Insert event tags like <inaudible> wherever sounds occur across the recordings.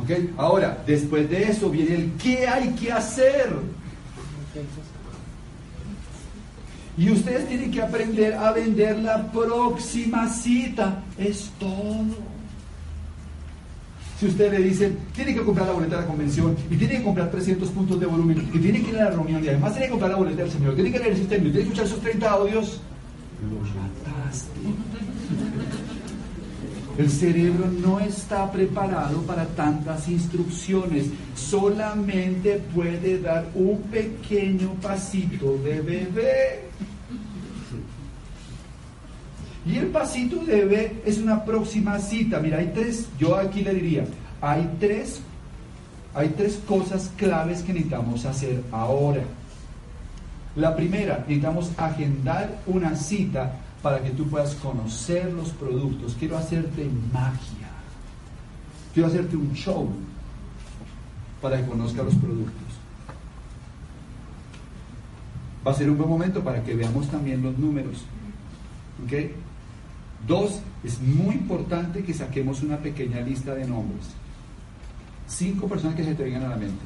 ¿Ok? Ahora, después de eso viene el qué hay que hacer. Y ustedes tienen que aprender a vender la próxima cita. Es todo. Si usted le dice, tiene que comprar la boleta de la convención, y tiene que comprar 300 puntos de volumen, y tiene que ir a la reunión, y además tiene que comprar la boleta del Señor, tiene que leer el sistema, tiene que escuchar esos 30 audios, lo mataste. El cerebro no está preparado para tantas instrucciones, solamente puede dar un pequeño pasito de bebé. Y el pasito de bebé es una próxima cita. Mira, hay tres, yo aquí le diría, hay tres, hay tres cosas claves que necesitamos hacer ahora. La primera, necesitamos agendar una cita para que tú puedas conocer los productos. Quiero hacerte magia. Quiero hacerte un show para que conozcas los productos. Va a ser un buen momento para que veamos también los números. ¿Ok? Dos, es muy importante que saquemos una pequeña lista de nombres. Cinco personas que se te vengan a la mente.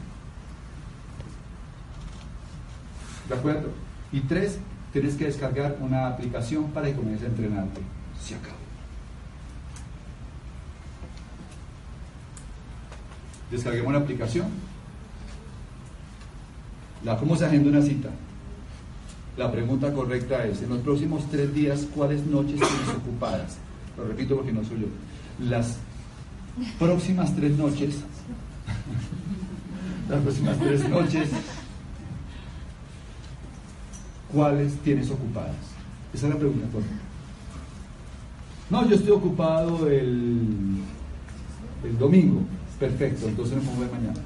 ¿De acuerdo? Y tres, tienes que descargar una aplicación para que comiences a entrenarte. Se acabó. Descarguemos una aplicación. La, ¿Cómo se agenda una cita? La pregunta correcta es, en los próximos tres días, ¿cuáles noches tienes ocupadas? Lo repito porque no soy yo. Las próximas tres noches, <laughs> las próximas tres noches, ¿cuáles tienes ocupadas? Esa es la pregunta. No, yo estoy ocupado el, el domingo. Perfecto, entonces me pongo de mañana.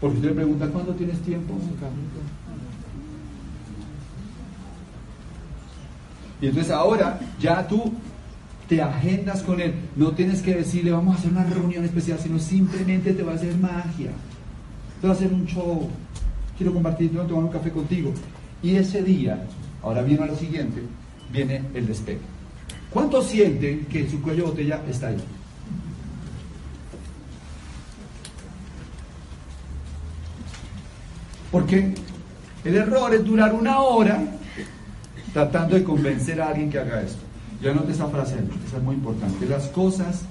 Porque usted le pregunta, ¿cuándo tienes tiempo? Y entonces ahora ya tú te agendas con él. No tienes que decirle, vamos a hacer una reunión especial, sino simplemente te va a hacer magia. Te va a hacer un show. Quiero compartir, quiero tomar un café contigo. Y ese día, ahora viene a lo siguiente, viene el despegue. ¿Cuántos sienten que su cuello de botella está ahí? Porque el error es durar una hora tratando de convencer a alguien que haga esto. Ya note esa frase, esa es muy importante. Las cosas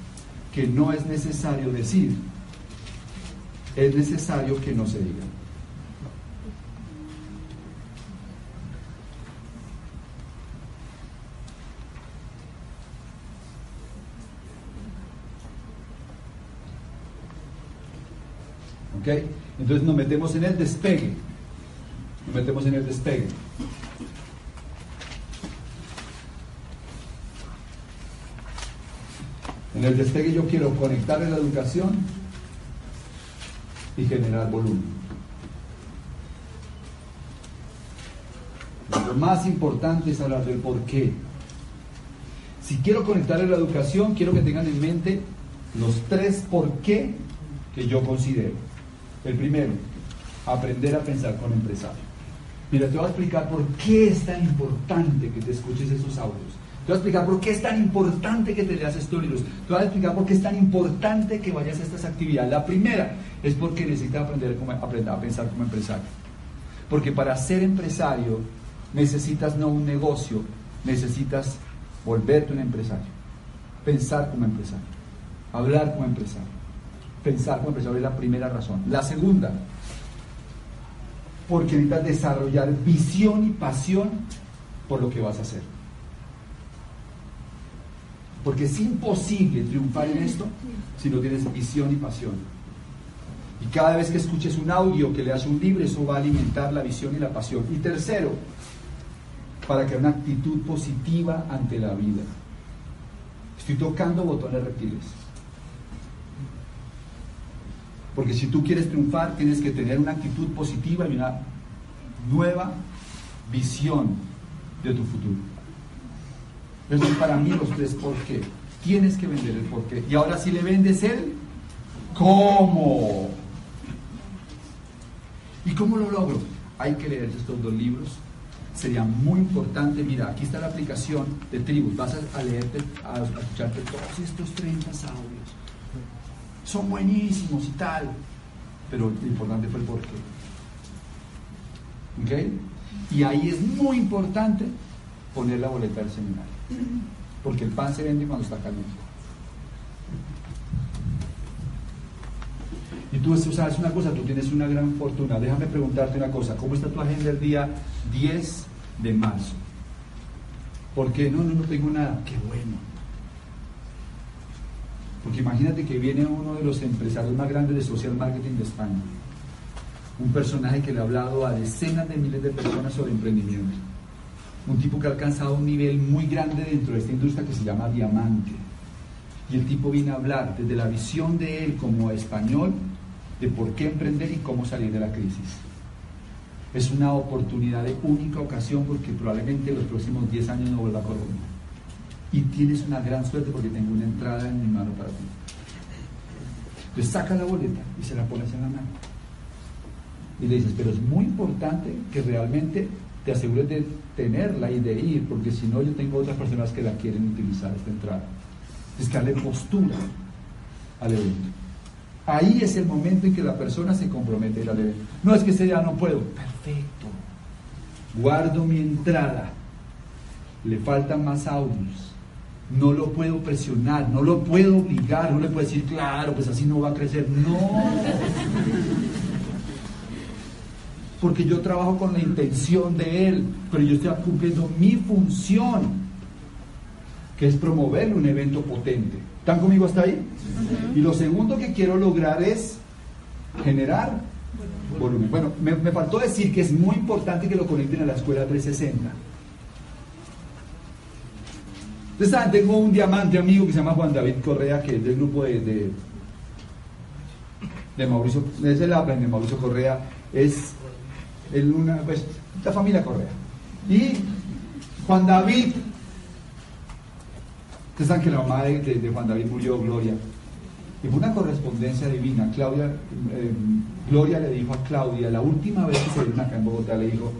que no es necesario decir, es necesario que no se digan. Entonces nos metemos en el despegue. Nos metemos en el despegue. En el despegue yo quiero conectar la educación y generar volumen. Lo más importante es hablar del por qué. Si quiero conectar en la educación, quiero que tengan en mente los tres por qué que yo considero. El primero, aprender a pensar con empresario. Mira, te voy a explicar por qué es tan importante que te escuches esos audios. Te voy a explicar por qué es tan importante que te leas estos libros. Te voy a explicar por qué es tan importante que vayas a estas actividades. La primera es porque necesitas aprender, aprender a pensar como empresario. Porque para ser empresario necesitas no un negocio, necesitas volverte un empresario. Pensar como empresario. Hablar como empresario. Pensar como empresario es la primera razón. La segunda, porque necesitas desarrollar visión y pasión por lo que vas a hacer. Porque es imposible triunfar en esto si no tienes visión y pasión. Y cada vez que escuches un audio, que leas un libro, eso va a alimentar la visión y la pasión. Y tercero, para crear una actitud positiva ante la vida. Estoy tocando botones reptiles. Porque si tú quieres triunfar, tienes que tener una actitud positiva y una nueva visión de tu futuro. Esos son para mí los tres por qué. Tienes que vender el por qué. Y ahora si le vendes el cómo. ¿Y cómo lo logro? Hay que leer estos dos libros. Sería muy importante, mira, aquí está la aplicación de Tribus. Vas a, leerte, a escucharte todos estos 30 audios. Son buenísimos y tal. Pero lo importante fue el porqué. ¿Ok? Y ahí es muy importante poner la boleta del seminario. Porque el pan se vende cuando está caliente. Y tú, sabes una cosa, tú tienes una gran fortuna. Déjame preguntarte una cosa. ¿Cómo está tu agenda el día 10 de marzo? Porque no, no, no tengo nada. Qué bueno. Porque imagínate que viene uno de los empresarios más grandes de social marketing de España. Un personaje que le ha hablado a decenas de miles de personas sobre emprendimiento. Un tipo que ha alcanzado un nivel muy grande dentro de esta industria que se llama diamante. Y el tipo viene a hablar desde la visión de él como español de por qué emprender y cómo salir de la crisis. Es una oportunidad de única ocasión porque probablemente en los próximos 10 años no vuelva a Colombia. Y tienes una gran suerte porque tengo una entrada en mi mano para ti. Entonces saca la boleta y se la pones en la mano. Y le dices, pero es muy importante que realmente te asegures de tenerla y de ir, porque si no yo tengo otras personas que la quieren utilizar esta entrada. Es que darle postura al evento. Ahí es el momento en que la persona se compromete a ir al evento. No es que ese no puedo. Perfecto. Guardo mi entrada. Le faltan más audios. No lo puedo presionar, no lo puedo obligar, no le puedo decir, claro, pues así no va a crecer. No. Porque yo trabajo con la intención de él, pero yo estoy cumpliendo mi función, que es promover un evento potente. ¿Están conmigo hasta ahí? Y lo segundo que quiero lograr es generar volumen. Bueno, me, faltó decir que es muy importante que lo conecten a la escuela 360. Ustedes tengo un diamante amigo que se llama Juan David Correa, que es del grupo de, de, Mauricio, es el de Mauricio Correa, es una, pues, la familia Correa. Y Juan David Ustedes saben que la mamá de, Juan David murió, Gloria. Y fue una correspondencia divina. Claudia, eh, Gloria le dijo a Claudia, la última vez que se vieron acá en Bogotá, le dijo,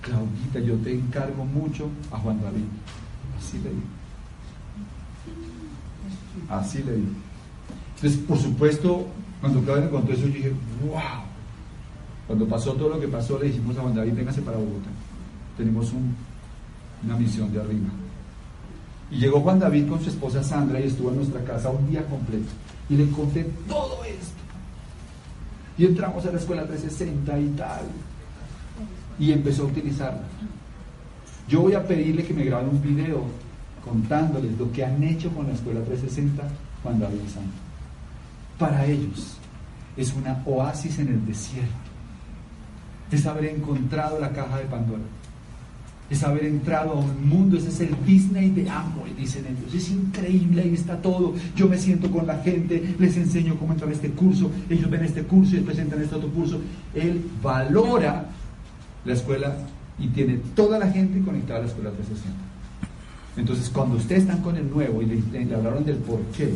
Claudita, yo te encargo mucho a Juan David. Así le dijo. Así le dijo. Entonces, por supuesto, cuando Claudia me contó eso, yo dije, wow. Cuando pasó todo lo que pasó, le dijimos a Juan David, véngase para Bogotá. Tenemos una misión de arriba. Y llegó Juan David con su esposa Sandra y estuvo en nuestra casa un día completo. Y le conté todo esto. Y entramos a la escuela 360 y tal. Y empezó a utilizarla. Yo voy a pedirle que me graben un video contándoles lo que han hecho con la escuela 360 Juan David Sandra. Para ellos es una oasis en el desierto. Es haber encontrado la caja de Pandora es haber entrado a un mundo, ese es el Disney de Amway, dicen ellos. Es increíble, ahí está todo. Yo me siento con la gente, les enseño cómo entrar a este curso, ellos ven este curso y a este otro curso. Él valora la escuela y tiene toda la gente conectada a la escuela 360. Entonces, cuando ustedes están con el nuevo y le, le hablaron del por qué,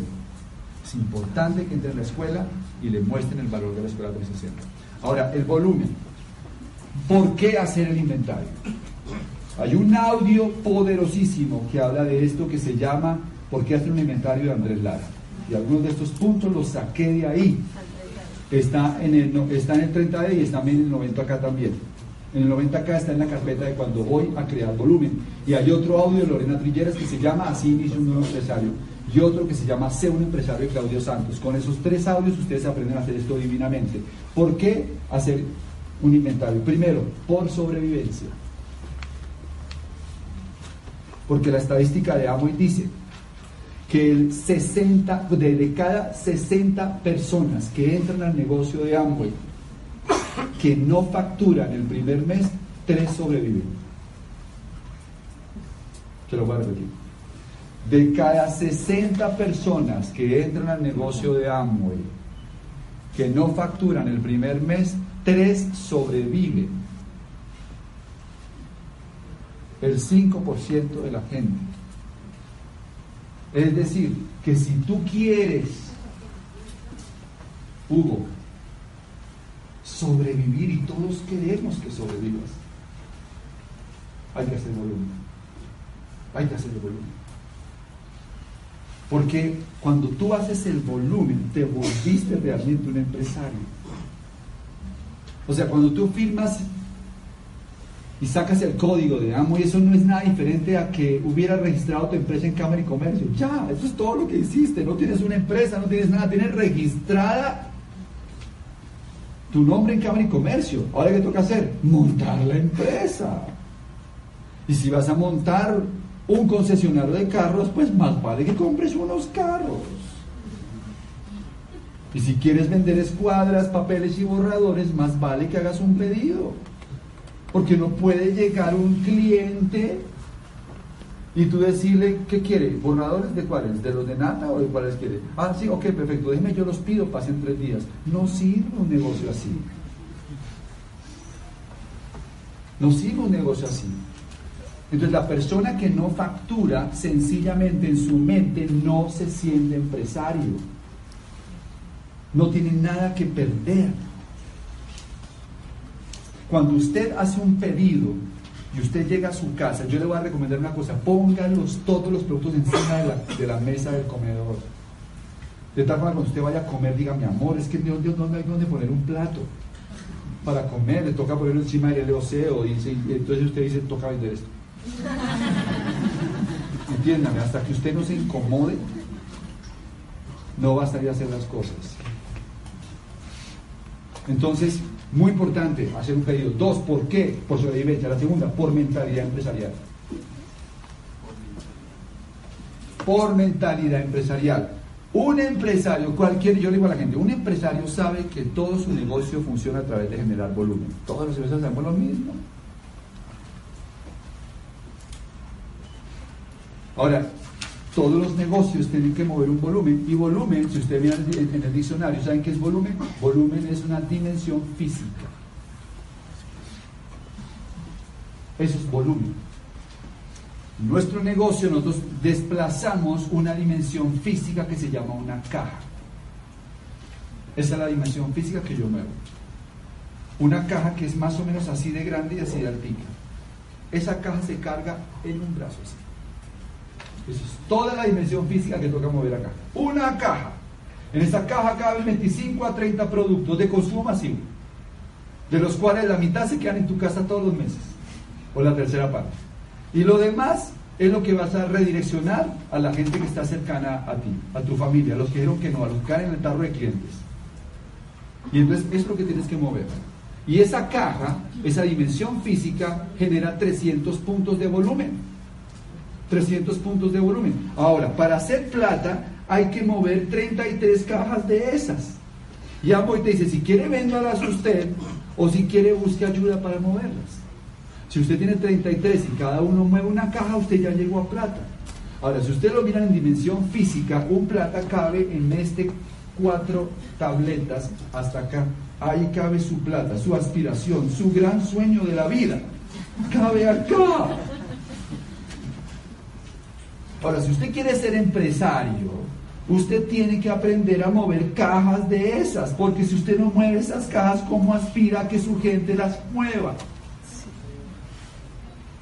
es importante que entren a la escuela y le muestren el valor de la escuela 360. Ahora, el volumen. ¿Por qué hacer el inventario? Hay un audio poderosísimo que habla de esto que se llama ¿Por qué hacer un inventario de Andrés Lara? Y algunos de estos puntos los saqué de ahí. Está en el, está en el 30D y está en el 90 acá también. En el 90 acá está en la carpeta de cuando voy a crear volumen. Y hay otro audio de Lorena Trilleras que se llama Así inicia un nuevo empresario. Y otro que se llama Sé un empresario de Claudio Santos. Con esos tres audios ustedes aprenden a hacer esto divinamente. ¿Por qué hacer un inventario? Primero, por sobrevivencia. Porque la estadística de Amway dice que el 60, de, cada 60 personas que entran al negocio de Amway que no facturan el primer mes, tres sobreviven. Se lo voy a repetir. De cada 60 personas que entran al negocio de Amway que no facturan el primer mes, tres sobreviven el 5% de la gente. Es decir, que si tú quieres, Hugo, sobrevivir y todos queremos que sobrevivas, hay que hacer volumen. Hay que hacer volumen. Porque cuando tú haces el volumen, te volviste realmente un empresario. O sea, cuando tú firmas y sacas el código de amo y eso no es nada diferente a que hubieras registrado tu empresa en Cámara y Comercio. Ya, eso es todo lo que hiciste. No tienes una empresa, no tienes nada, tienes registrada tu nombre en Cámara y Comercio. Ahora, ¿qué toca hacer? Montar la empresa. Y si vas a montar un concesionario de carros, pues más vale que compres unos carros. Y si quieres vender escuadras, papeles y borradores, más vale que hagas un pedido. Porque no puede llegar un cliente y tú decirle, ¿qué quiere? ¿Borradores de cuáles? ¿De los de nata o de cuáles quiere? Ah, sí, ok, perfecto, déjeme yo los pido, pasen tres días. No sirve un negocio así. No sirve un negocio así. Entonces la persona que no factura, sencillamente en su mente no se siente empresario. No tiene nada que perder. Cuando usted hace un pedido y usted llega a su casa, yo le voy a recomendar una cosa, póngalos todos los productos encima de la, de la mesa del comedor. De tal forma cuando usted vaya a comer, diga, mi amor, es que Dios, Dios no hay donde poner un plato para comer, le toca ponerlo encima del LOC o dice, y entonces usted dice, toca vender esto. <laughs> Entiéndame, hasta que usted no se incomode, no va a salir a hacer las cosas. Entonces, muy importante hacer un pedido. Dos, ¿por qué? Por sobrevivencia. La segunda, por mentalidad empresarial. Por mentalidad empresarial. Un empresario, cualquier, yo le digo a la gente, un empresario sabe que todo su negocio funciona a través de generar volumen. Todos los empresarios hacemos lo mismo. Ahora, todos los negocios tienen que mover un volumen. Y volumen, si usted mira en el diccionario, ¿saben qué es volumen? Volumen es una dimensión física. Eso es volumen. En nuestro negocio nosotros desplazamos una dimensión física que se llama una caja. Esa es la dimensión física que yo muevo. Una caja que es más o menos así de grande y así de altica. Esa caja se carga en un brazo así. Eso es toda la dimensión física que toca mover acá. Una caja. En esa caja caben 25 a 30 productos de consumo masivo, de los cuales la mitad se quedan en tu casa todos los meses, o la tercera parte. Y lo demás es lo que vas a redireccionar a la gente que está cercana a ti, a tu familia, a los que dijeron que no, a los que en el tarro de clientes. Y entonces es lo que tienes que mover. Y esa caja, esa dimensión física, genera 300 puntos de volumen. 300 puntos de volumen. Ahora, para hacer plata hay que mover 33 cajas de esas. Y Amboy te dice, si quiere véndalas usted o si quiere busque ayuda para moverlas. Si usted tiene 33 y cada uno mueve una caja, usted ya llegó a plata. Ahora, si usted lo mira en dimensión física, un plata cabe en este cuatro tabletas hasta acá. Ahí cabe su plata, su aspiración, su gran sueño de la vida. Cabe acá. Ahora, si usted quiere ser empresario, usted tiene que aprender a mover cajas de esas, porque si usted no mueve esas cajas, ¿cómo aspira a que su gente las mueva?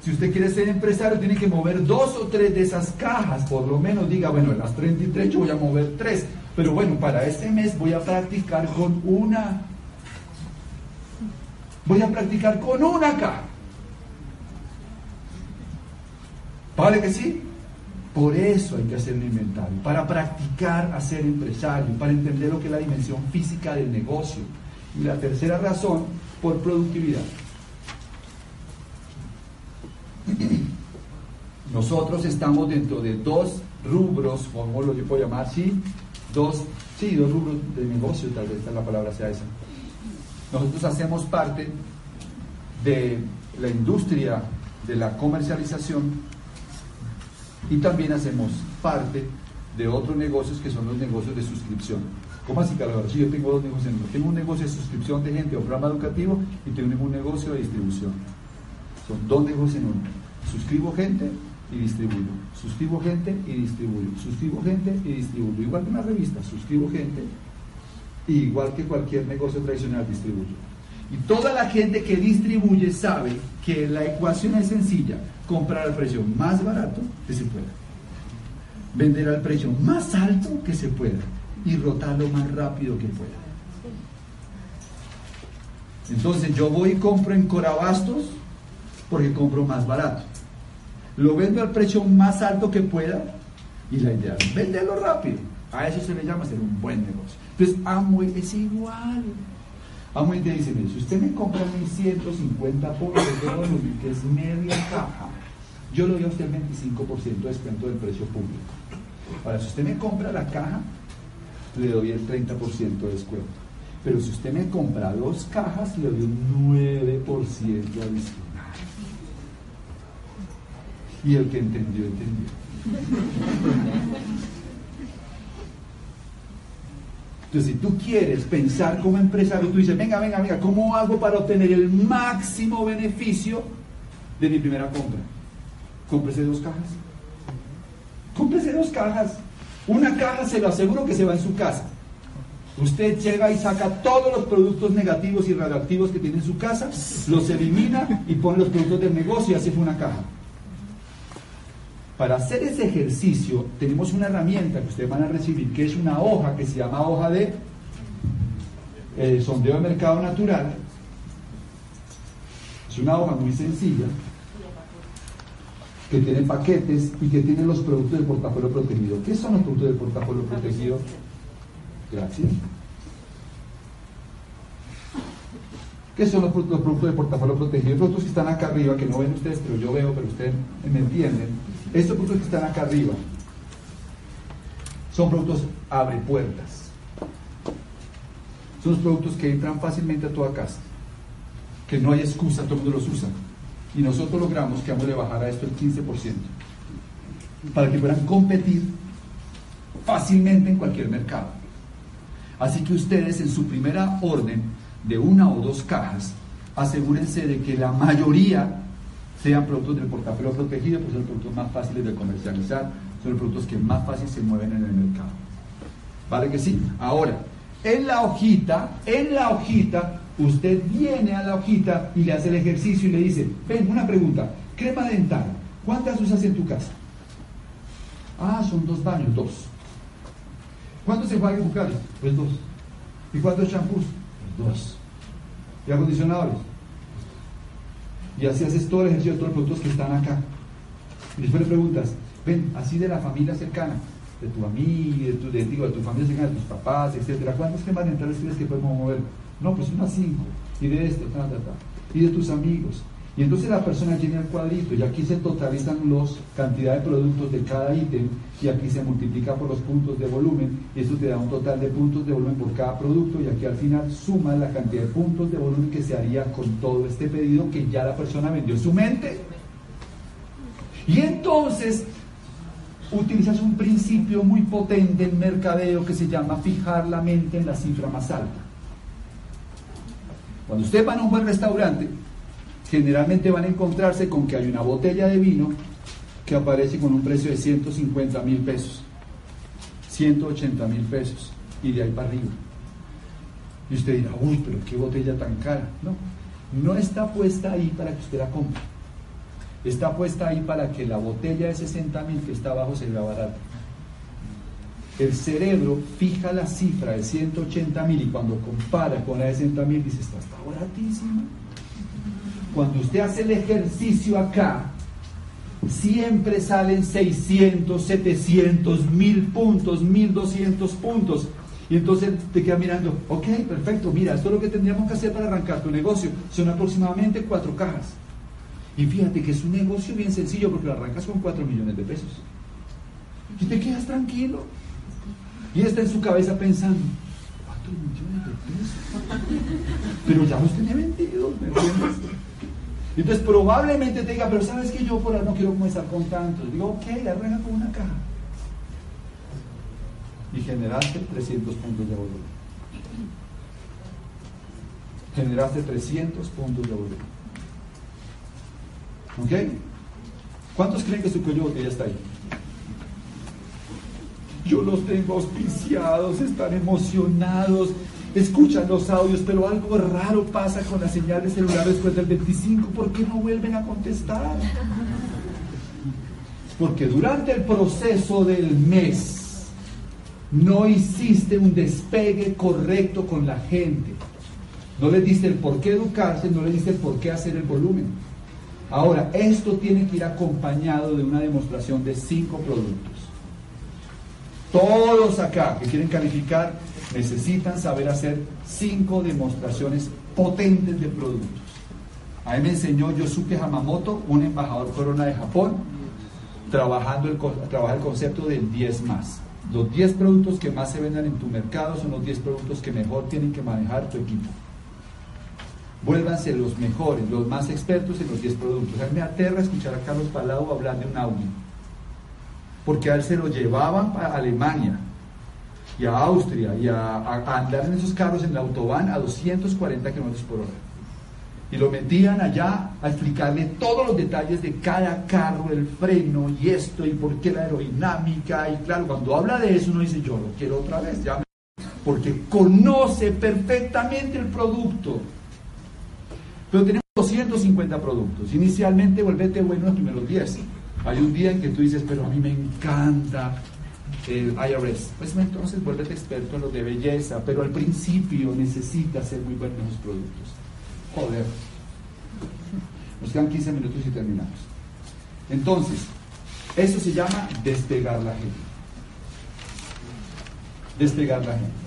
Si usted quiere ser empresario, tiene que mover dos o tres de esas cajas, por lo menos diga, bueno, en las 33 yo voy a mover tres, pero bueno, para este mes voy a practicar con una. Voy a practicar con una caja. ¿Vale que sí? Por eso hay que hacer un inventario, para practicar a ser empresario, para entender lo que es la dimensión física del negocio. Y la tercera razón, por productividad. <clears throat> Nosotros estamos dentro de dos rubros, como lo yo puedo llamar así, dos, sí, dos rubros de negocio, tal vez la palabra sea esa. Nosotros hacemos parte de la industria de la comercialización y también hacemos parte de otros negocios que son los negocios de suscripción. ¿Cómo así, Carlos? Si yo tengo dos negocios, tengo un negocio de suscripción de gente o programa educativo y tengo un negocio de distribución. Son dos negocios en uno. Suscribo gente y distribuyo. Suscribo gente y distribuyo. Suscribo gente y distribuyo. Igual que una revista, suscribo gente igual que cualquier negocio tradicional distribuyo. Y toda la gente que distribuye sabe que la ecuación es sencilla, comprar al precio más barato que se pueda. vender al precio más alto que se pueda y rotar lo más rápido que pueda. Entonces yo voy y compro en Corabastos porque compro más barato. Lo vendo al precio más alto que pueda y la idea es venderlo rápido. A eso se le llama ser un buen negocio. Entonces Amway es igual. Amway te dice, si usted me compra 150 puntos de volumen, que es media caja, yo le doy a usted el 25% de descuento del precio público. Ahora, si usted me compra la caja, le doy el 30% de descuento. Pero si usted me compra dos cajas, le doy un 9% adicional. Y el que entendió, entendió. Entonces, si tú quieres pensar como empresario, tú dices, venga, venga, venga, ¿cómo hago para obtener el máximo beneficio de mi primera compra? Cómprese dos cajas. Cómprese dos cajas. Una caja se lo aseguro que se va en su casa. Usted llega y saca todos los productos negativos y radioactivos que tiene en su casa, los elimina y pone los productos del negocio y así fue una caja. Para hacer ese ejercicio tenemos una herramienta que ustedes van a recibir, que es una hoja que se llama hoja de eh, sondeo de mercado natural. Es una hoja muy sencilla que tiene paquetes y que tiene los productos del portafolio protegido. ¿Qué son los productos del portafolio protegido? Gracias. ¿Qué son los productos, del portafolio protegido? Los productos que están acá arriba, que no ven ustedes, pero yo veo, pero ustedes me entienden. Estos productos que están acá arriba son productos abre puertas. Son los productos que entran fácilmente a toda casa. Que no hay excusa, todo el mundo los usa. Y nosotros logramos que le bajara esto el 15%. Para que puedan competir fácilmente en cualquier mercado. Así que ustedes en su primera orden de una o dos cajas, asegúrense de que la mayoría sean productos del portafolio protegido, pues son los productos más fáciles de comercializar, son los productos que más fácil se mueven en el mercado. ¿Vale que sí? Ahora, en la hojita, en la hojita, usted viene a la hojita y le hace el ejercicio y le dice, ven, una pregunta, crema dental, ¿cuántas usas en tu casa? Ah, son dos baños, dos. ¿Cuántos enjuagues bucales? Pues dos. ¿Y cuántos champús? Pues dos. ¿Y acondicionadores? Y así haces todo el ejercicio de todos los productos que están acá. Y después le preguntas, ven, así de la familia cercana, de tu amiga, de tu, digo, de tu familia cercana, de tus papás, etcétera, ¿cuántos cremas dentales crees que podemos mover? No, pues unas cinco. Y de este, ta, ta, ta. Y de tus amigos. Y entonces la persona llena el cuadrito y aquí se totalizan los cantidad de productos de cada ítem y aquí se multiplica por los puntos de volumen y eso te da un total de puntos de volumen por cada producto y aquí al final suma la cantidad de puntos de volumen que se haría con todo este pedido que ya la persona vendió en su mente. Y entonces utilizas un principio muy potente en mercadeo que se llama fijar la mente en la cifra más alta. Cuando usted va a un buen restaurante, generalmente van a encontrarse con que hay una botella de vino que aparece con un precio de 150 mil pesos, 180 mil pesos, y de ahí para arriba. Y usted dirá, uy, pero qué botella tan cara. No, no está puesta ahí para que usted la compre. Está puesta ahí para que la botella de 60 mil que está abajo se vea barata. El cerebro fija la cifra de 180 mil y cuando compara con la de 60 mil dice, está, está baratísima. Cuando usted hace el ejercicio acá, siempre salen 600, 700, 1000 puntos, 1200 puntos. Y entonces te queda mirando, ok, perfecto, mira, esto es lo que tendríamos que hacer para arrancar tu negocio. Son aproximadamente cuatro cajas. Y fíjate que es un negocio bien sencillo porque lo arrancas con 4 millones de pesos. Y te quedas tranquilo. Y está en su cabeza pensando, 4 millones de pesos. Pero ya los tenía vendidos, ¿me entiendes? Entonces probablemente te diga, pero sabes que yo por ahora no quiero comenzar con tantos. Digo, ok, arranca con una caja. Y generaste 300 puntos de volumen. Generaste 300 puntos de volumen. ¿Ok? ¿Cuántos creen que su cuello ya está ahí? Yo los tengo auspiciados, están emocionados, escuchan los audios, pero algo raro pasa con la señal de celular después del 25. ¿Por qué no vuelven a contestar? Porque durante el proceso del mes no hiciste un despegue correcto con la gente. No les diste el por qué educarse, no les diste el por qué hacer el volumen. Ahora, esto tiene que ir acompañado de una demostración de cinco productos. Todos acá que quieren calificar necesitan saber hacer cinco demostraciones potentes de productos. A mí me enseñó Yosuke Hamamoto, un embajador corona de Japón, trabajando el, trabaja el concepto del 10 más. Los 10 productos que más se vendan en tu mercado son los 10 productos que mejor tienen que manejar tu equipo. Vuélvanse los mejores, los más expertos en los 10 productos. A mí me aterra escuchar a Carlos Palau hablar de un Audi. Porque a él se lo llevaban para Alemania y a Austria y a, andar en esos carros en la autobahn a 240 kilómetros por hora y lo metían allá a explicarle todos los detalles de cada carro, el freno y esto y por qué la aerodinámica. Y claro, cuando habla de eso uno dice, yo lo quiero otra vez, ya porque conoce perfectamente el producto. Pero tenemos 250 productos. Inicialmente, volvete bueno en los primeros 10. Hay un día en que tú dices, pero a mí me encanta el IRS. Pues entonces vuélvete experto en lo de belleza, pero al principio necesitas ser muy bueno en los productos. Joder. Nos quedan 15 minutos y terminamos. Entonces, eso se llama despegar la gente. Despegar la gente.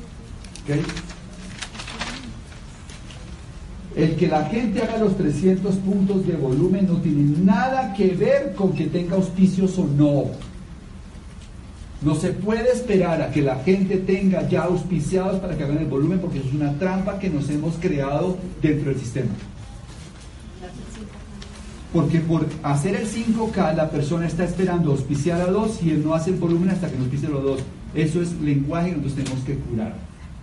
El que la gente haga los 300 puntos de volumen no tiene nada que ver con que tenga auspicios o no. No se puede esperar a que la gente tenga ya auspiciados para que hagan el volumen porque eso es una trampa que nos hemos creado dentro del sistema. Porque por hacer el 5K la persona está esperando auspiciar a dos y él no hace el volumen hasta que no auspicie los dos. Eso es lenguaje que nosotros tenemos que curar.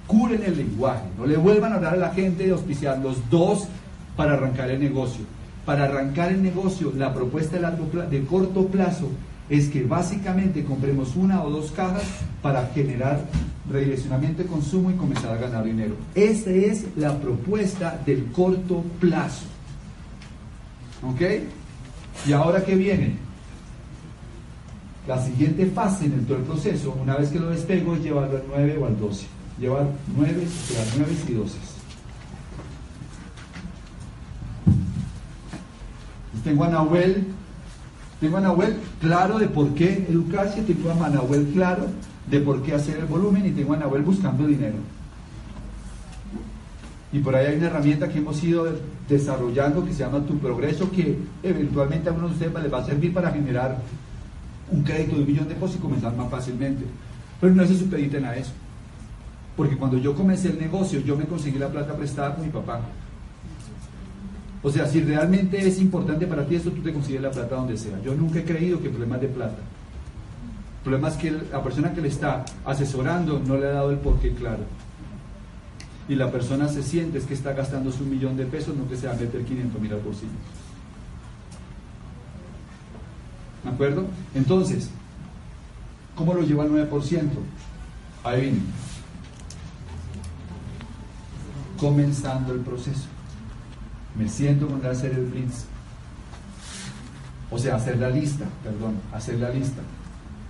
Curen el lenguaje. No le vuelvan a hablar a la gente de auspiciar los dos para arrancar el negocio. Para arrancar el negocio, la propuesta de, largo, de corto plazo es que básicamente compremos una o dos cajas para generar redireccionamiento de consumo y comenzar a ganar dinero. Esa es la propuesta del corto plazo. ¿Ok? ¿Y ahora qué viene? La siguiente fase en todo el proceso, una vez que lo despego, es llevarlo al 9 o al 12. Llevar 9, o sea, 9 y 12. Tengo a Nahuel tengo a Nahuel claro de por qué educarse, tengo a Nahuel claro de por qué hacer el volumen y tengo a Nahuel buscando dinero. Y por ahí hay una herramienta que hemos ido desarrollando que se llama Tu Progreso, que eventualmente a algunos de ustedes les va a servir para generar un crédito de un millón de pesos y comenzar más fácilmente. Pero no se supediten a eso. Porque cuando yo comencé el negocio, yo me conseguí la plata prestada con mi papá. O sea, si realmente es importante para ti esto, tú te consigues la plata donde sea. Yo nunca he creído que el problema es de plata. El problema es que la persona que le está asesorando no le ha dado el porqué claro. Y la persona se siente es que está gastándose un millón de pesos, no que se va a meter 500 mil al bolsillo. ¿De acuerdo? Entonces, ¿cómo lo lleva al 9%? Ahí viene. Comenzando el proceso. Me siento con hacer el blitz. O sea, hacer la lista, perdón, hacer la lista.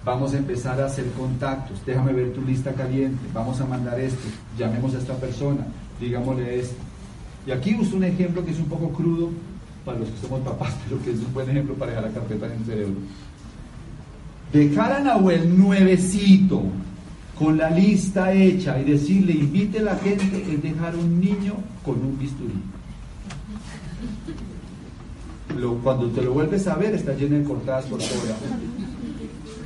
Vamos a empezar a hacer contactos. Déjame ver tu lista caliente. Vamos a mandar esto. Llamemos a esta persona. Digámosle esto. Y aquí uso un ejemplo que es un poco crudo para los que somos papás, <laughs> pero que es un buen ejemplo para dejar la carpeta en el cerebro. Dejar a Nahuel nuevecito, con la lista hecha y decirle invite a la gente es dejar un niño con un bisturí cuando te lo vuelves a ver, está lleno de cortadas por todo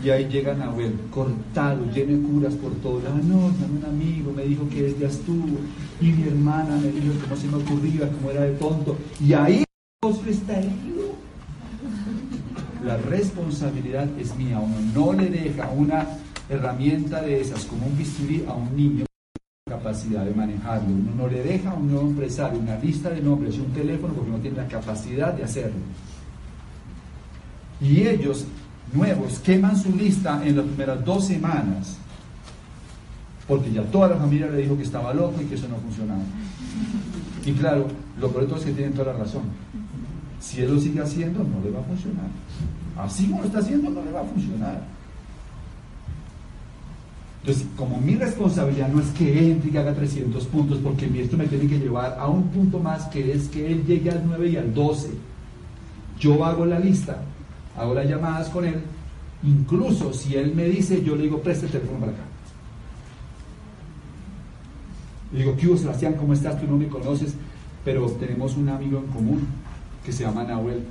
Y ahí llega Nahuel, cortado, lleno de curas por todo lado. No, un amigo me dijo que ya estuvo. Y mi hermana me dijo cómo se me ocurría, cómo era de tonto. Y ahí está herido. La responsabilidad es mía. Uno no le deja una herramienta de esas como un bisturí a un niño capacidad de manejarlo. Uno no le deja a un nuevo empresario una lista de nombres y un teléfono porque no tiene la capacidad de hacerlo. Y ellos, nuevos, queman su lista en las primeras dos semanas porque ya toda la familia le dijo que estaba loco y que eso no funcionaba. Y claro, lo peor es que tienen toda la razón. Si él lo sigue haciendo, no le va a funcionar. Así como lo está haciendo no le va a funcionar. Entonces, como mi responsabilidad no es que entre y haga 300 puntos, porque esto me tiene que llevar a un punto más, que es que él llegue al 9 y al 12. Yo hago la lista, hago las llamadas con él, incluso si él me dice, yo le digo, preste el teléfono para acá. Le digo, ¿qué hubo Sebastián? ¿Cómo estás? Tú no me conoces, pero tenemos un amigo en común que se llama Nahuel.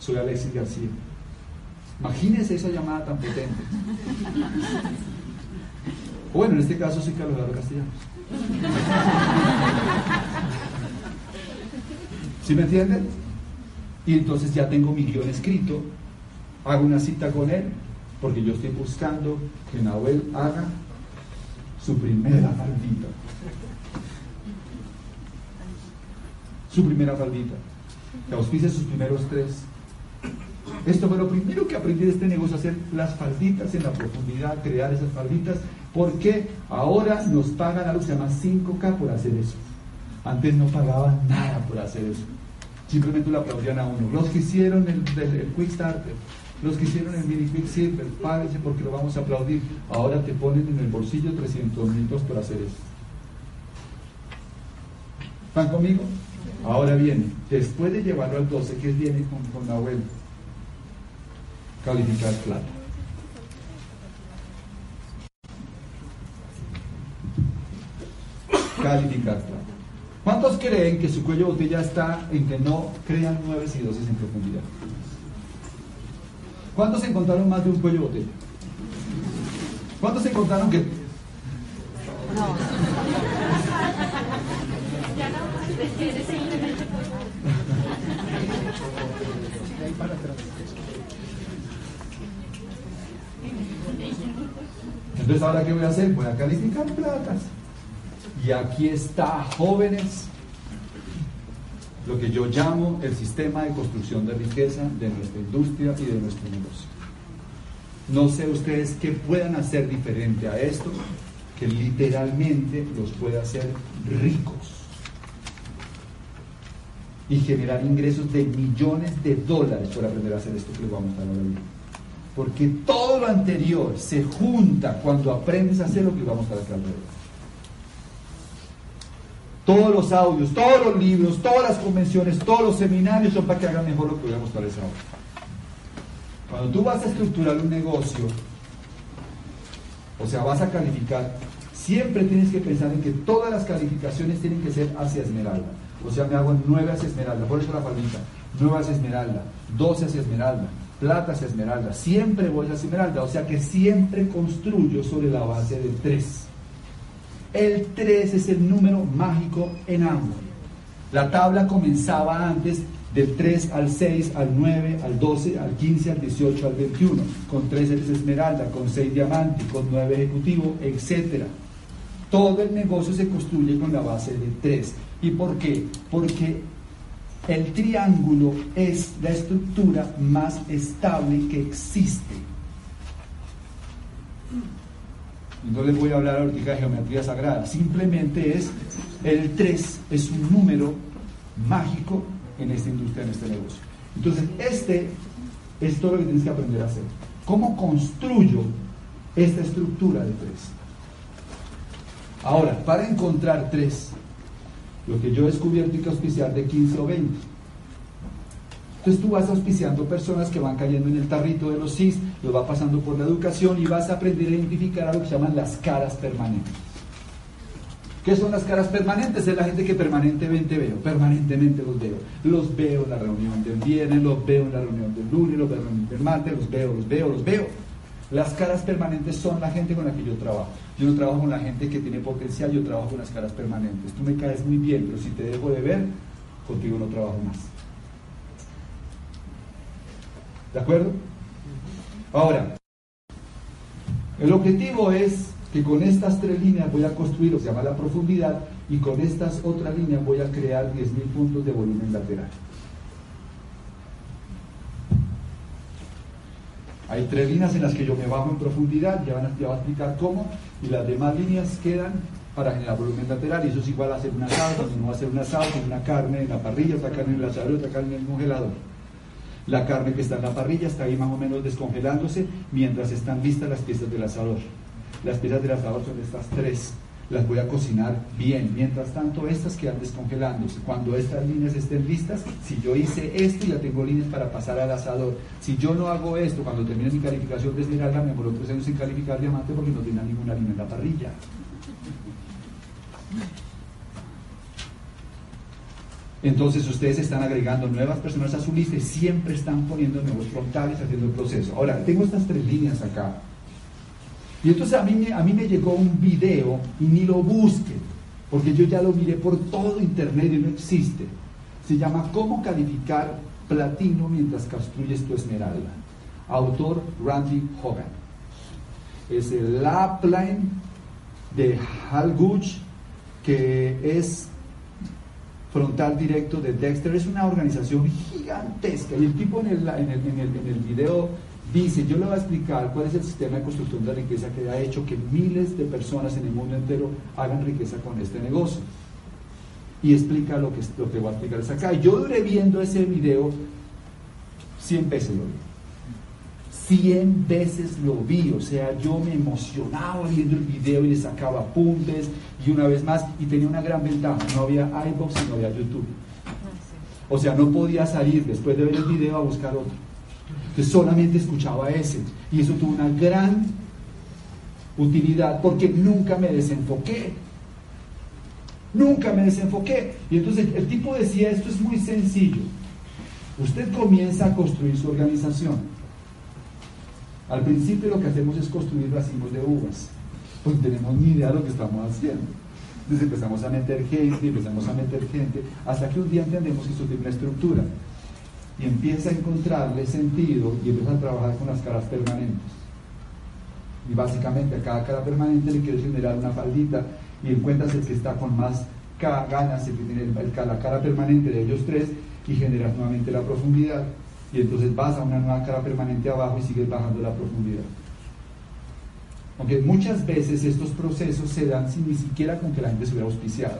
Soy Alexis García. Imagínense esa llamada tan potente. Bueno, en este caso sí Carlos Eduardo Castellanos. ¿Sí me entienden? Y entonces ya tengo mi guion escrito, hago una cita con él, porque yo estoy buscando que Nahuel haga su primera faldita. Su primera faldita. Que auspice sus primeros tres esto fue lo primero que aprendí de este negocio, hacer las falditas en la profundidad, crear esas falditas, porque ahora nos pagan algo que se llama 5K por hacer eso. Antes no pagaban nada por hacer eso. Simplemente lo aplaudían a uno. Los que hicieron el, Quick Starter, los que hicieron el Mini Quick Silver, páguense porque lo vamos a aplaudir. Ahora te ponen en el bolsillo 300 mil por hacer eso. ¿Están conmigo? Ahora viene, después de llevarlo al 12, ¿qué viene con, con la abuela? Calificar plata. Calificar plata. ¿Cuántos creen que su cuello botella está en que no crean nueve y dosis en profundidad? ¿Cuántos encontraron más de un cuello botella? ¿Cuántos encontraron que... No. <laughs> <laughs> Entonces, ¿ahora qué voy a hacer? Voy a calificar platas. Y aquí está, jóvenes, lo que yo llamo el sistema de construcción de riqueza de nuestra industria y de nuestro negocio. No sé ustedes qué puedan hacer diferente a esto, que literalmente los pueda hacer ricos y generar ingresos de millones de dólares por aprender a hacer esto que les vamos a mostrar ahora mismo. Porque todo lo anterior se junta cuando aprendes a hacer lo que vamos a hacer alrededor. Todos los audios, todos los libros, todas las convenciones, todos los seminarios son para que hagan mejor lo que voy a mostrarles ahora. Cuando tú vas a estructurar un negocio, o sea, vas a calificar, siempre tienes que pensar en que todas las calificaciones tienen que ser hacia esmeralda. O sea, me hago nueve hacia esmeralda, por eso la palmita, nueve hacia esmeralda, 12 hacia esmeralda, plata hacia esmeralda, siempre voy a esmeralda, o sea que siempre construyo sobre la base del 3. El 3 es el número mágico en ambos. La tabla comenzaba antes del 3 al 6, al 9, al 12, al 15, al 18, al 21, con 3 eres esmeralda, con 6 diamante, con 9 ejecutivo, etc. Todo el negocio se construye con la base del 3. ¿Y por qué? Porque el triángulo es la estructura más estable que existe. No les voy a hablar ahorita de geometría sagrada, simplemente es el 3 es un número mágico en esta industria, en este negocio. Entonces, este es todo lo que tienes que aprender a hacer. ¿Cómo construyo esta estructura de 3? Ahora, para encontrar 3, lo que yo he descubierto y que auspiciar de 15 o 20. Entonces tú vas auspiciando personas que van cayendo en el tarrito de los CIS, los va pasando por la educación y vas a aprender a identificar a lo que se llaman las caras permanentes. ¿Qué son las caras permanentes? Es la gente que permanentemente veo, permanentemente los veo. Los veo en la reunión del viernes, los veo en la reunión del lunes, los veo en la reunión del martes, los veo, los veo, los veo. Las caras permanentes son la gente con la que yo trabajo. Yo no trabajo con la gente que tiene potencial, yo trabajo con las caras permanentes. Tú me caes muy bien, pero si te dejo de ver, contigo no trabajo más. ¿De acuerdo? Ahora, el objetivo es que con estas tres líneas voy a construir, o se llama la profundidad, y con estas otras líneas voy a crear 10.000 puntos de volumen lateral. Hay tres líneas en las que yo me bajo en profundidad, ya, van a, a explicar cómo, y las demás líneas quedan para generar volumen lateral, y eso es igual a hacer un asado, cuando uno va a hacer un asado una carne en la parrilla, otra carne en el asador, otra carne en el congelador. La carne que está en la parrilla está ahí más o menos descongelándose mientras están listas las piezas del asador. Las piezas del asador son estas tres. Las voy a cocinar bien. Mientras tanto, estas quedan descongelándose. Cuando estas líneas estén listas, si yo hice esto, ya tengo líneas para pasar al asador. Si yo no hago esto, cuando termine mi calificación de esmeralda, me demoro tres años sin calificar diamante porque no tenía ninguna línea en la parrilla. Entonces ustedes están agregando nuevas personas a su lista y siempre están poniendo nuevos frontales haciendo el proceso. Ahora, tengo estas tres líneas acá. Y entonces a mí, a mí me llegó un video y ni lo busquen, porque yo ya lo miré por todo internet y no existe. Se llama ¿Cómo calificar platino mientras construyes tu esmeralda? Autor Randy Hogan. Es el upline de Hal Gooch, que es frontal directo de Dexter. Es una organización gigantesca. Y el tipo en el, en el, en el, en el video Dice, yo le voy a explicar cuál es el sistema de construcción de riqueza que ha hecho que miles de personas en el mundo entero hagan riqueza con este negocio. Y explica lo que, lo que voy a explicarles acá. Yo duré viendo ese video 100 veces lo vi. 100 veces lo vi, o sea, yo me emocionaba viendo el video y le sacaba apuntes y una vez más, y tenía una gran ventaja, no había iBox y no había YouTube. Ah, o sea, no podía salir después de ver el video a buscar otro. Entonces solamente escuchaba ese. Y eso tuvo una gran utilidad porque nunca me desenfoqué. Nunca me desenfoqué. Y entonces el tipo decía, esto es muy sencillo. Usted comienza a construir su organización. Al principio lo que hacemos es construir racimos de uvas. No tenemos ni idea de lo que estamos haciendo. Entonces empezamos a meter gente, empezamos a meter gente, hasta que un día entendemos que esto tiene una estructura y empieza a encontrarle sentido y empieza a trabajar con las caras permanentes. Y básicamente a cada cara permanente le quieres generar una faldita y encuentras el que está con más ganas, el que tiene la cara permanente de ellos tres y generas nuevamente la profundidad. Y entonces vas a una nueva cara permanente abajo y sigues bajando la profundidad. Aunque muchas veces estos procesos se dan sin ni siquiera con que la gente se hubiera auspiciado.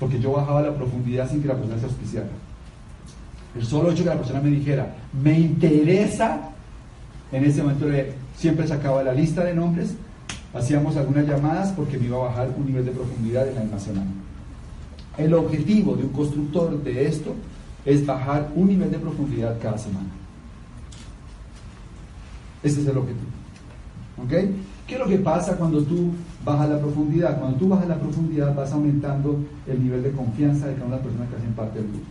Porque yo bajaba la profundidad sin que la persona se auspiciara. El solo hecho que la persona me dijera, me interesa, en ese momento siempre sacaba la lista de nombres, hacíamos algunas llamadas porque me iba a bajar un nivel de profundidad en la semana. El objetivo de un constructor de esto es bajar un nivel de profundidad cada semana. Ese es el objetivo. ¿Ok? ¿Qué es lo que pasa cuando tú bajas la profundidad? Cuando tú bajas la profundidad vas aumentando el nivel de confianza de cada una de las personas que hacen parte del grupo.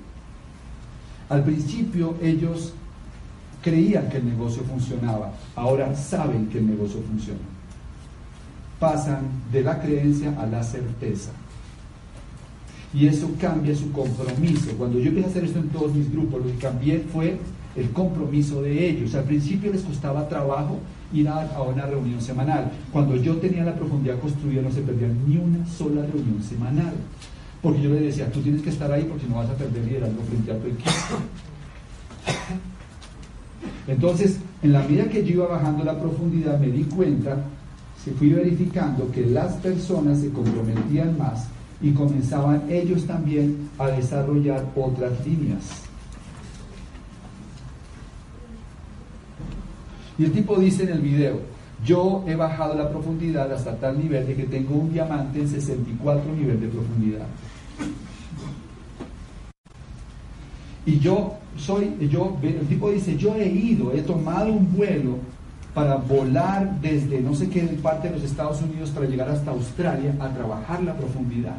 Al principio ellos creían que el negocio funcionaba, ahora saben que el negocio funciona. Pasan de la creencia a la certeza. Y eso cambia su compromiso. Cuando yo empecé a hacer esto en todos mis grupos, lo que cambié fue el compromiso de ellos. Al principio les costaba trabajo ir a, a, una reunión semanal. Cuando yo tenía la profundidad construida no se perdía ni una sola reunión semanal. Porque yo le decía, tú tienes que estar ahí porque no vas a perder liderazgo frente a tu equipo. Entonces, en la medida que yo iba bajando la profundidad, me di cuenta, se fui verificando que las personas se comprometían más y comenzaban ellos también a desarrollar otras líneas. Y el tipo dice en el video, yo he bajado la profundidad hasta tal nivel de que tengo un diamante en 64 nivel de profundidad. Y yo soy, yo, el tipo dice, yo he ido, he tomado un vuelo para volar desde no sé qué parte de los Estados Unidos para llegar hasta Australia a trabajar la profundidad.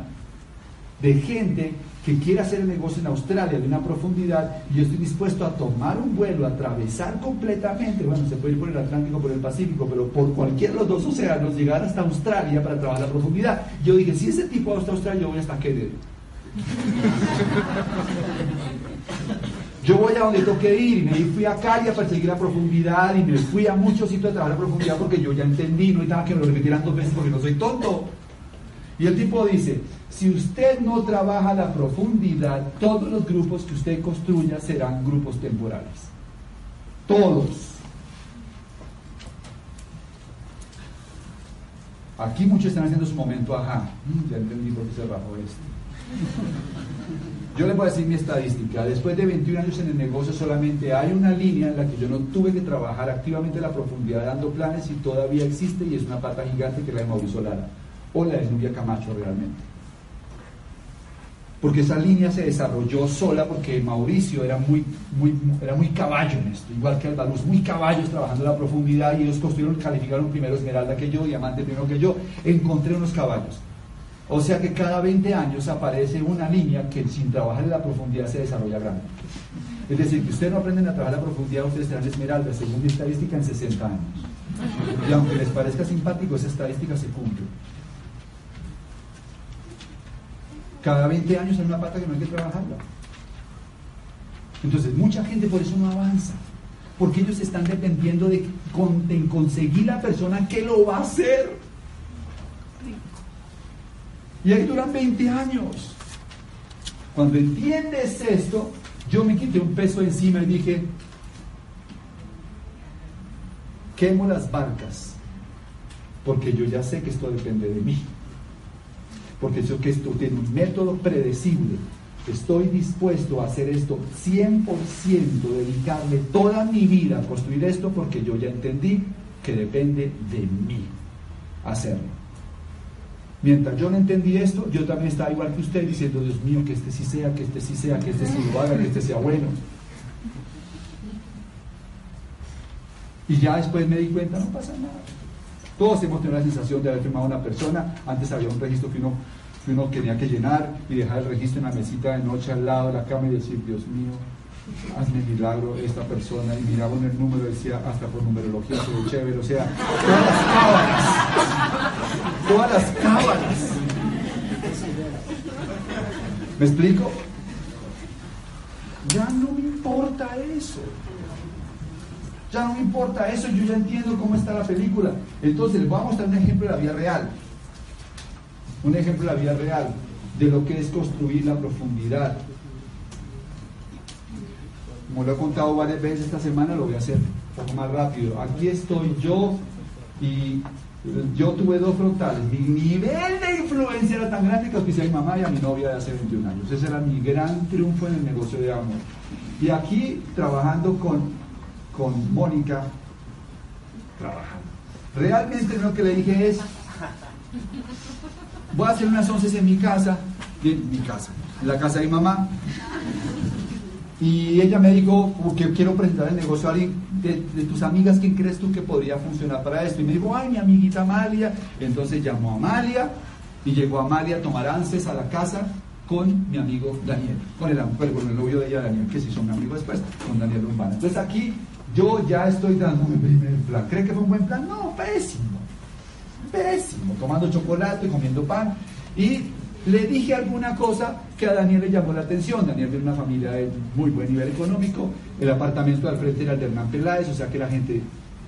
De gente que quiere hacer el negocio en Australia de una profundidad y yo estoy dispuesto a tomar un vuelo, a atravesar completamente, bueno, se puede ir por el Atlántico, por el Pacífico, pero por cualquiera de los dos océanos, llegar hasta Australia para trabajar la profundidad. Yo dije, si ese tipo va hasta Australia, yo voy hasta Querer. Yo voy a donde toque ir y me fui a Cali a perseguir la profundidad y me fui a muchos sitios a trabajar la profundidad porque yo ya entendí, no estaba que me lo repitieran dos veces porque no soy tonto. Y el tipo dice, si usted no trabaja la profundidad, todos los grupos que usted construya serán grupos temporales. Todos. Aquí muchos están haciendo su momento, ajá, mm, ya entendí por qué se rajó esto. Yo les voy a decir mi estadística. Después de 21 años en el negocio solamente hay una línea en la que yo no tuve que trabajar activamente la profundidad dando planes y todavía existe y es una pata gigante que la de Mauricio Lara o la de Nubia Camacho realmente. Porque esa línea se desarrolló sola porque Mauricio era muy, muy, era muy caballo en esto, igual que Albaluz, muy caballos trabajando la profundidad y ellos construyeron, calificaron primero esmeralda que yo, diamante primero que yo. Encontré unos caballos. O sea que cada 20 años aparece una línea que sin trabajar en la profundidad se desarrolla grande. Es decir, que ustedes no aprenden a trabajar la profundidad, ustedes serán esmeralda, según mi estadística, en 60 años. Y aunque les parezca simpático, esa estadística se cumple. Cada 20 años hay una pata que no hay que trabajarla. Entonces, mucha gente por eso no avanza. Porque ellos están dependiendo de, conseguir la persona que lo va a hacer. Y ahí duran 20 años. Cuando entiendes esto, yo me quité un peso encima y dije, quemo las barcas, porque yo ya sé que esto depende de mí. Porque sé que esto tiene un método predecible. Estoy dispuesto a hacer esto 100%, dedicarle toda mi vida a construir esto porque yo ya entendí que depende de mí hacerlo. Mientras yo no entendí esto, yo también estaba igual que usted diciendo, Dios mío, que este sí sea, que este sí sea, que este sí lo haga, que este sea bueno. Y ya después me di cuenta, no pasa nada. Todos hemos tenido la sensación de haber firmado una persona. Antes había un registro que uno, que uno tenía que llenar y dejar el registro en la mesita de noche al lado de la cama y decir, Dios mío, hazme milagro esta persona. Y miraba en el número, decía, hasta por numerología, ve chévere. O sea, todas las cábalas todas las cábalas. ¿Me explico? Ya no me importa eso. No me importa eso, yo ya entiendo cómo está la película. Entonces voy a mostrar un ejemplo de la vida real. Un ejemplo de la vida real de lo que es construir la profundidad. Como lo he contado varias veces esta semana, lo voy a hacer un poco más rápido. Aquí estoy yo y yo tuve dos frontales. Mi nivel de influencia era tan grande que auspicié a mi mamá y a mi novia de hace 21 años. Ese era mi gran triunfo en el negocio de amor. Y aquí trabajando con, con Mónica, trabajando. Realmente lo que le dije es, voy a hacer unas once en mi casa, en mi casa, en la casa de mi mamá. Y ella me dijo, porque quiero presentar el negocio a alguien de, tus amigas, ¿quién crees tú que podría funcionar para esto? Y me dijo, ay, mi amiguita Amalia. Entonces llamó a Amalia y llegó Amalia a tomar anses a la casa con mi amigo Daniel, con el, con el novio de ella, Daniel, que sí son amigos después, con Daniel Urbana. Entonces aquí yo ya estoy dando mi primer plan. ¿Cree que fue un buen plan? No, pésimo. Pésimo. Tomando chocolate, comiendo pan. Y le dije alguna cosa que a Daniel le llamó la atención. Daniel de una familia de muy buen nivel económico, el apartamento al frente era el de Hernán Peláez, o sea que la gente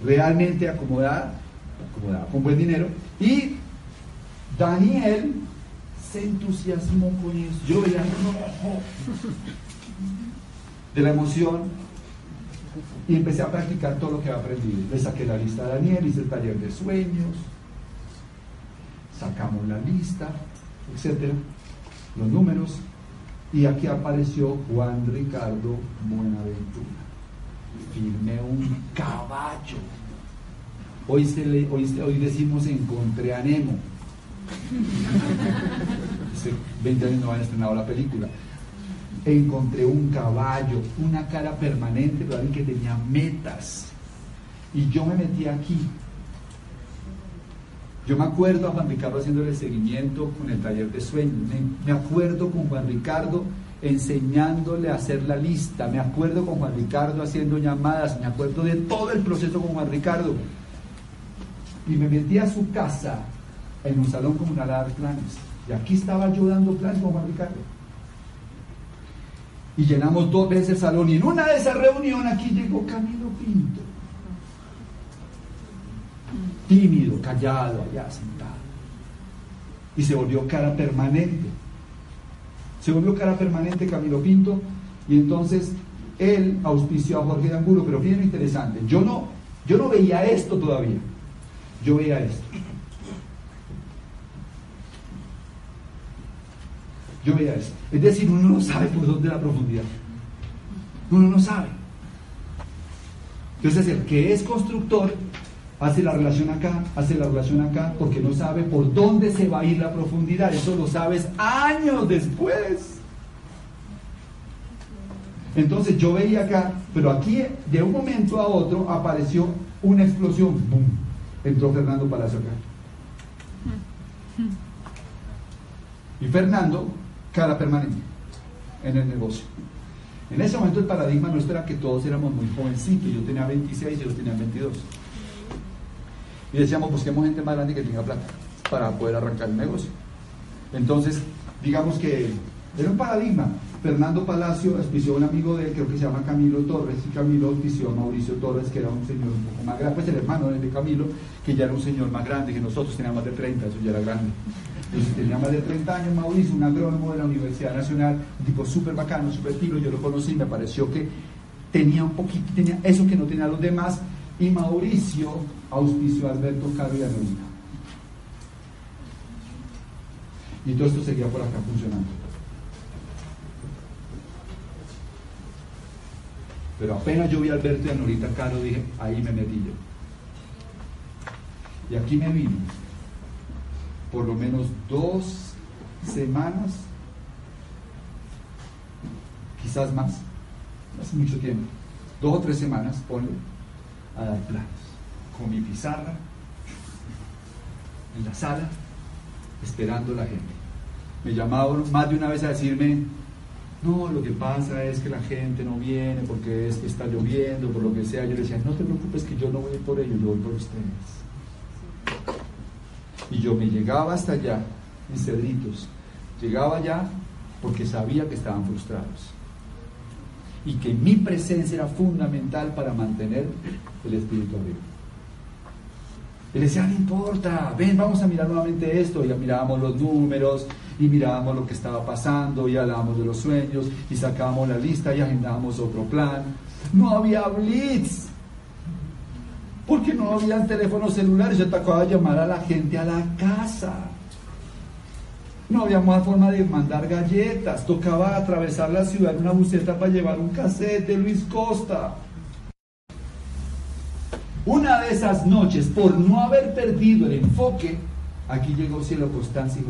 realmente acomodada, acomodada con buen dinero. Y Daniel se entusiasmó con eso. Yo veía de la emoción y empecé a practicar todo lo que había aprendido. Le saqué la lista a Daniel, hice el taller de sueños, sacamos la lista, etcétera, los números, y aquí apareció Juan Ricardo Buenaventura. Firmé un caballo. Hoy, hoy, decimos encontré a Nemo. <laughs> Hace 20 años no han estrenado la película. Encontré un caballo, una cara permanente, pero alguien que tenía metas. Y yo me metí aquí yo me acuerdo a Juan Ricardo haciéndole seguimiento con el taller de sueños, me, acuerdo con Juan Ricardo enseñándole a hacer la lista, me acuerdo con Juan Ricardo haciendo llamadas, me acuerdo de todo el proceso con Juan Ricardo. Y me metí a su casa en un salón comunal a dar planes. Y aquí estaba yo dando planes con Juan Ricardo. Y llenamos dos veces el salón y en una de esas reuniones aquí llegó Camilo Pinto tímido, callado, allá sentado. Y se volvió cara permanente. Se volvió cara permanente Camilo Pinto y entonces él auspició a Jorge de Angulo, pero fíjense interesante, yo no, yo no veía esto todavía, yo veía esto. Yo veía eso. Es decir, uno no sabe por dónde la profundidad. Uno no sabe. Entonces el que es constructor hace la relación acá, hace la relación acá, porque no sabe por dónde se va a ir la profundidad. Eso lo sabes años después. Entonces yo veía acá, pero aquí de un momento a otro apareció una explosión. ¡Bum! Entró Fernando Palacio acá. Y Fernando, cara permanente en el negocio. En ese momento el paradigma nuestro era que todos éramos muy jovencitos. Yo tenía 26 y ellos tenían 22. Y decíamos, busquemos gente más grande que tenga plata para poder arrancar el negocio. Entonces, digamos que era un paradigma. Fernando Palacio auspició a un amigo de él, creo que se llama Camilo Torres, y Camilo auspició a Mauricio Torres, que era un señor un poco más grande, pues el hermano de Camilo, que ya era un señor más grande que nosotros, teníamos más de 30, eso ya era grande. Entonces tenía más de 30 años Mauricio, un agrónomo de la Universidad Nacional, un tipo súper bacano, súper tiro, yo lo conocí, me pareció que tenía un poquito, tenía eso que no tenía los demás, y Mauricio auspició a Alberto Caro y a. Y todo esto seguía por acá funcionando. Pero apenas yo vi a Alberto y a Norita Caro, dije, ahí me metí yo. Y aquí me vino por lo menos dos semanas, quizás más, hace mucho tiempo, dos o tres semanas, ponle, a dar planos, con mi pizarra, en la sala, esperando la gente. Me llamaban más de una vez a decirme, no, lo que pasa es que la gente no viene porque es que está lloviendo, por lo que sea. Yo le decía, no te preocupes que yo no voy por ellos, yo voy por ustedes. Y yo me llegaba hasta allá, en Cedritos. Llegaba allá porque sabía que estaban frustrados. Y que mi presencia era fundamental para mantener el espíritu arriba. Y le decía, no importa, ven, vamos a mirar nuevamente esto. Y mirábamos los números, y mirábamos lo que estaba pasando, y hablábamos de los sueños, y sacábamos la lista y agendábamos otro plan. No había blitz, porque no había teléfonos celulares, yo tocaba llamar a la gente a la casa. No había más forma de mandar galletas, tocaba atravesar la ciudad en una buceta para llevar un cassette de Luis Costa. Una de esas noches, por no haber perdido el enfoque, aquí llegó Cielo Constancia.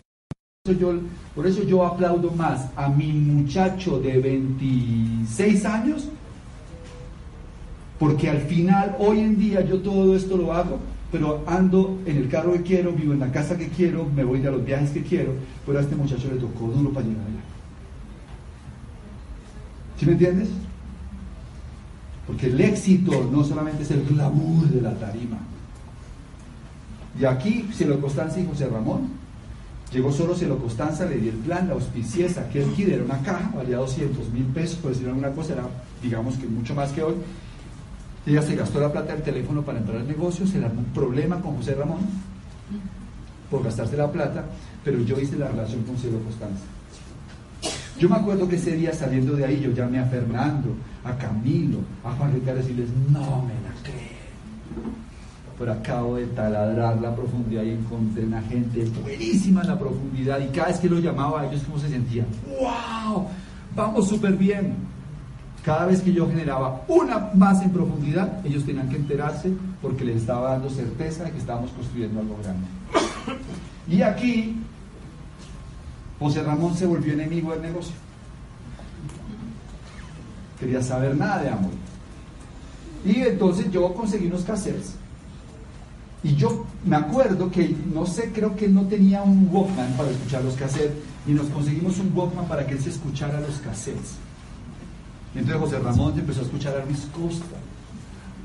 Por eso yo aplaudo más a mi muchacho de 26 años, porque al final, hoy en día, yo todo esto lo hago, pero ando en el carro que quiero, vivo en la casa que quiero, me voy a los viajes que quiero, pero a este muchacho le tocó duro para llegar allá. ¿Sí me entiendes? Porque el éxito no solamente es el glamour de la tarima. Y aquí Cielo Constanza y José Ramón. Llegó solo Cielo Constanza, le di el plan, la auspicié, saqué el kit, era una caja, valía 200 mil pesos, por decir alguna cosa, era digamos que mucho más que hoy. Ella se gastó la plata del teléfono para entrar al negocio, se le un problema con José Ramón por gastarse la plata, pero yo hice la relación con Cielo Constanza. Yo me acuerdo que ese día saliendo de ahí yo llamé a Fernando, a Camilo, a Juan Ricardo y decirles, no me la creen. Pero acabo de taladrar la profundidad y encontré una gente buenísima en la profundidad y cada vez que lo llamaba a ellos, ¿cómo se sentían? ¡Wow! Vamos súper bien. Cada vez que yo generaba una más en profundidad, ellos tenían que enterarse porque les estaba dando certeza de que estábamos construyendo algo grande. Y aquí José Ramón se volvió enemigo del negocio. Quería saber nada de amor. Y entonces yo conseguí unos cassettes. Y yo me acuerdo que, no sé, creo que no tenía un Walkman para escuchar los cassettes. Y nos conseguimos un Walkman para que él se escuchara los cassettes. Entonces José Ramón empezó a escuchar a Luis Costa,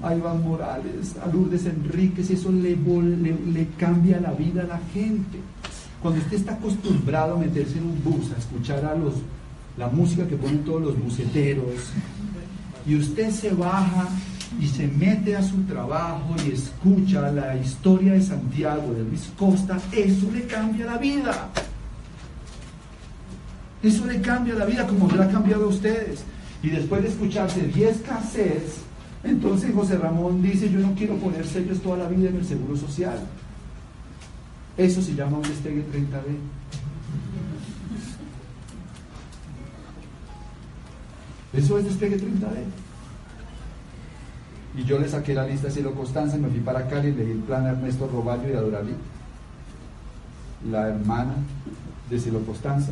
a Iván Morales, a Lourdes Enríquez. Eso le, le, le cambia la vida a la gente. Cuando usted está acostumbrado a meterse en un bus, a escuchar a los, la música que ponen todos los buceteros, y usted se baja y se mete a su trabajo y escucha la historia de Santiago, de Luis Costa, eso le cambia la vida. Eso le cambia la vida como le ha cambiado a ustedes. Y después de escucharse 10 cassettes, entonces José Ramón dice, yo no quiero poner sellos toda la vida en el Seguro Social. Eso se llama un despegue 30D. Eso es despegue 30D. Y yo le saqué la lista a Cielo Constanza, me fui para Cali y le di el plan a Ernesto Roballo y a la hermana de Cielo Constanza,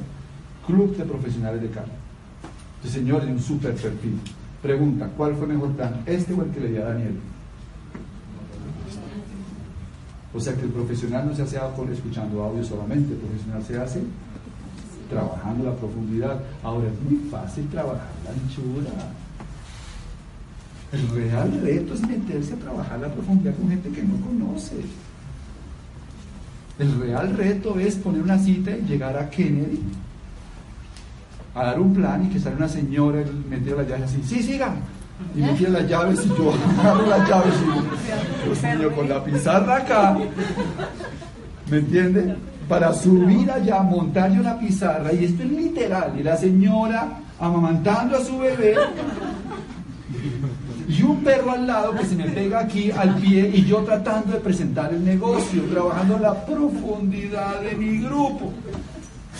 Club de Profesionales de Cali. Entonces, señores, un super perfil. Pregunta, ¿cuál fue mejor plan? ¿Este o el que le di a Daniel? O sea que el profesional no se hace escuchando audio solamente, el profesional se hace trabajando la profundidad. Ahora es muy fácil trabajar la anchura. El real reto es meterse a trabajar la profundidad con gente que no conoce. El real reto es poner una cita y llegar a Kennedy a dar un plan y que sale una señora y metiera las llaves así, sí, siga. Y metía las llaves y yo agarro las llaves y yo, con la pizarra acá. ¿Me entiende? Para subir allá, montarle una pizarra, y esto es literal, y la señora amamantando a su bebé, y un perro al lado que se me pega aquí al pie y yo tratando de presentar el negocio, trabajando la profundidad de mi grupo.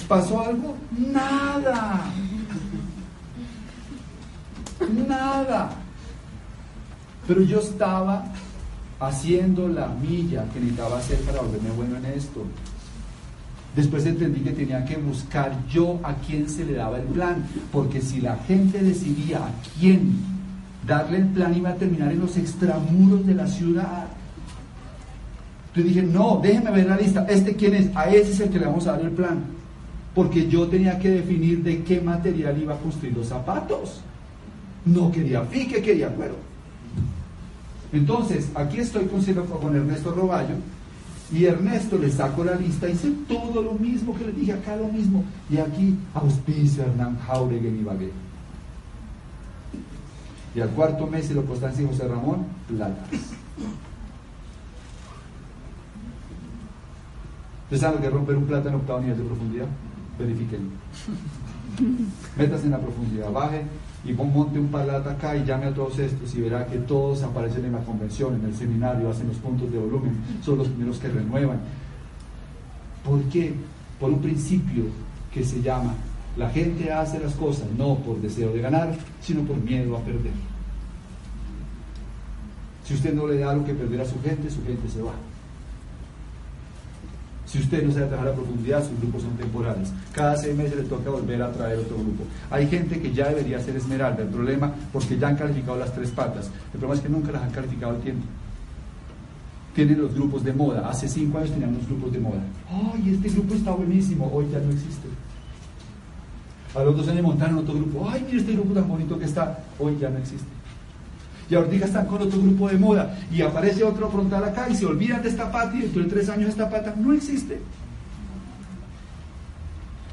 ¿Pasó algo? Nada. Nada. Pero yo estaba haciendo la milla que necesitaba hacer para volverme bueno en esto. Después entendí que tenía que buscar yo a quién se le daba el plan, porque si la gente decidía a quién darle el plan iba a terminar en los extramuros de la ciudad. Entonces dije, no, déjeme ver la lista, ¿este quién es? A ese es el que le vamos a dar el plan porque yo tenía que definir de qué material iba a construir los zapatos. No quería fique, quería cuero. Entonces, aquí estoy con, Ernesto Roballo y Ernesto le saco la lista hice todo lo mismo que le dije acá, lo mismo. Y aquí auspicia Hernán Jauregui y Ibagué. Y al cuarto mes se lo Constancia y José Ramón, platas. ¿Ustedes saben lo que romper un plata en octavo nivel de profundidad? verifiquen. Métase en la profundidad, baje y monte un palato acá y llame a todos estos y verá que todos aparecen en la convención, en el seminario, hacen los puntos de volumen, son los primeros que renuevan. ¿Por qué? Por un principio que se llama, la gente hace las cosas no por deseo de ganar, sino por miedo a perder. Si usted no le da lo que perder a su gente, su gente se va. Si usted no sabe trabajar a profundidad, sus grupos son temporales. Cada seis meses le toca volver a traer otro grupo. Hay gente que ya debería ser esmeralda. El problema, porque ya han calificado las tres patas. El problema es que nunca las han calificado al tiempo. Tienen los grupos de moda. Hace cinco años tenían los grupos de moda. ¡Ay, este grupo está buenísimo! Hoy ya no existe. A los dos años montaron otro grupo. ¡Ay, mire este grupo tan bonito que está! Hoy ya no existe y ahorita están con otro grupo de moda y aparece otro frontal acá y se olvidan de esta pata y dentro de tres años esta pata no existe.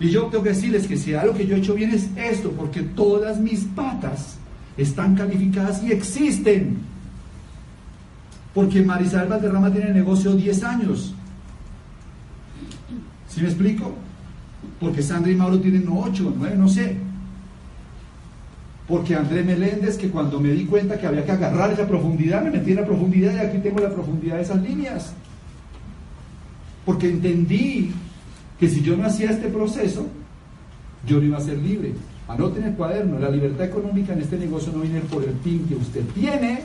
Y yo tengo que decirles que si algo que yo he hecho bien es esto, porque todas mis patas están calificadas y existen. Porque Marisabel Valderrama tiene negocio 10 años. ¿Sí me explico? Porque Sandra y Mauro tienen 8, 9, no sé. Porque André Meléndez, que cuando me di cuenta que había que agarrar esa profundidad, me metí en la profundidad y aquí tengo la profundidad de esas líneas. Porque entendí que si yo no hacía este proceso, yo no iba a ser libre. Anoten el cuaderno, la libertad económica en este negocio no viene por el pin que usted tiene,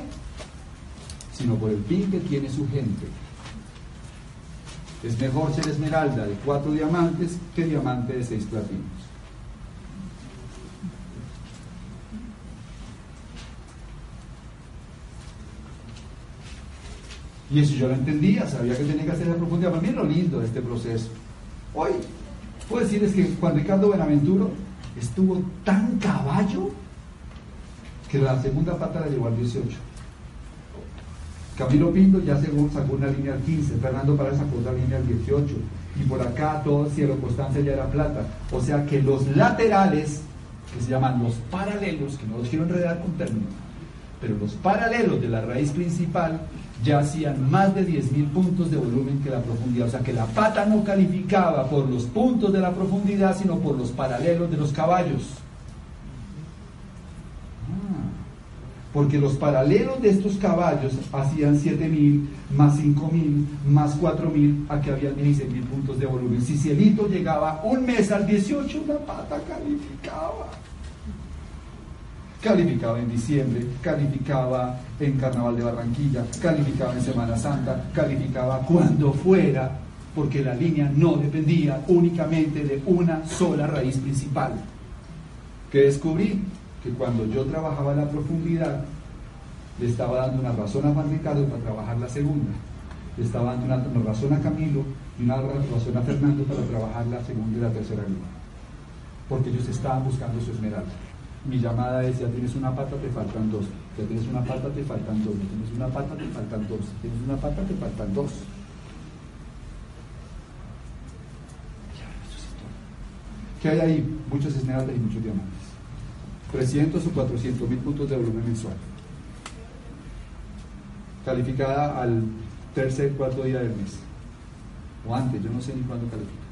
sino por el pin que tiene su gente. Es mejor ser esmeralda de cuatro diamantes que diamante de seis platinos. Y eso yo lo entendía, sabía que tenía que hacer la profundidad. Para mí lo lindo de este proceso. Hoy puedo decirles que Juan Ricardo Buenaventuro estuvo tan caballo que la segunda pata la llevó al 18. Camilo Pinto ya sacó una línea al 15, Fernando Párez sacó otra línea al 18, y por acá todo cielo constancia ya era plata. O sea que los laterales, que se llaman los paralelos, que no los quiero enredar con términos, pero los paralelos de la raíz principal ya hacían más de 10.000 puntos de volumen que la profundidad. O sea que la pata no calificaba por los puntos de la profundidad, sino por los paralelos de los caballos. Porque los paralelos de estos caballos hacían 7.000 más 5.000 más 4.000, aquí había 16.000 puntos de volumen. Si Cielito llegaba un mes al 18, la pata calificaba. calificaba en diciembre, calificaba en Carnaval de Barranquilla, calificaba en Semana Santa, calificaba cuando fuera, porque la línea no dependía únicamente de una sola raíz principal. Que descubrí que cuando yo trabajaba la profundidad, le estaba dando una razón a Juan Ricardo para trabajar la segunda, le estaba dando una, razón a Camilo y una razón a Fernando para trabajar la segunda y la tercera línea, porque ellos estaban buscando su esmeralda. Mi llamada es, ya tienes una pata, te faltan dos, ya tienes una pata, te faltan dos, ya tienes una pata, te faltan dos, tienes una pata, te faltan dos. ¿Qué hay ahí? Muchos esmeraldas y muchos diamantes. 300 o 400 mil puntos de volumen mensual. Calificada al tercer, cuarto día del mes. O antes, yo no sé ni cuándo califica.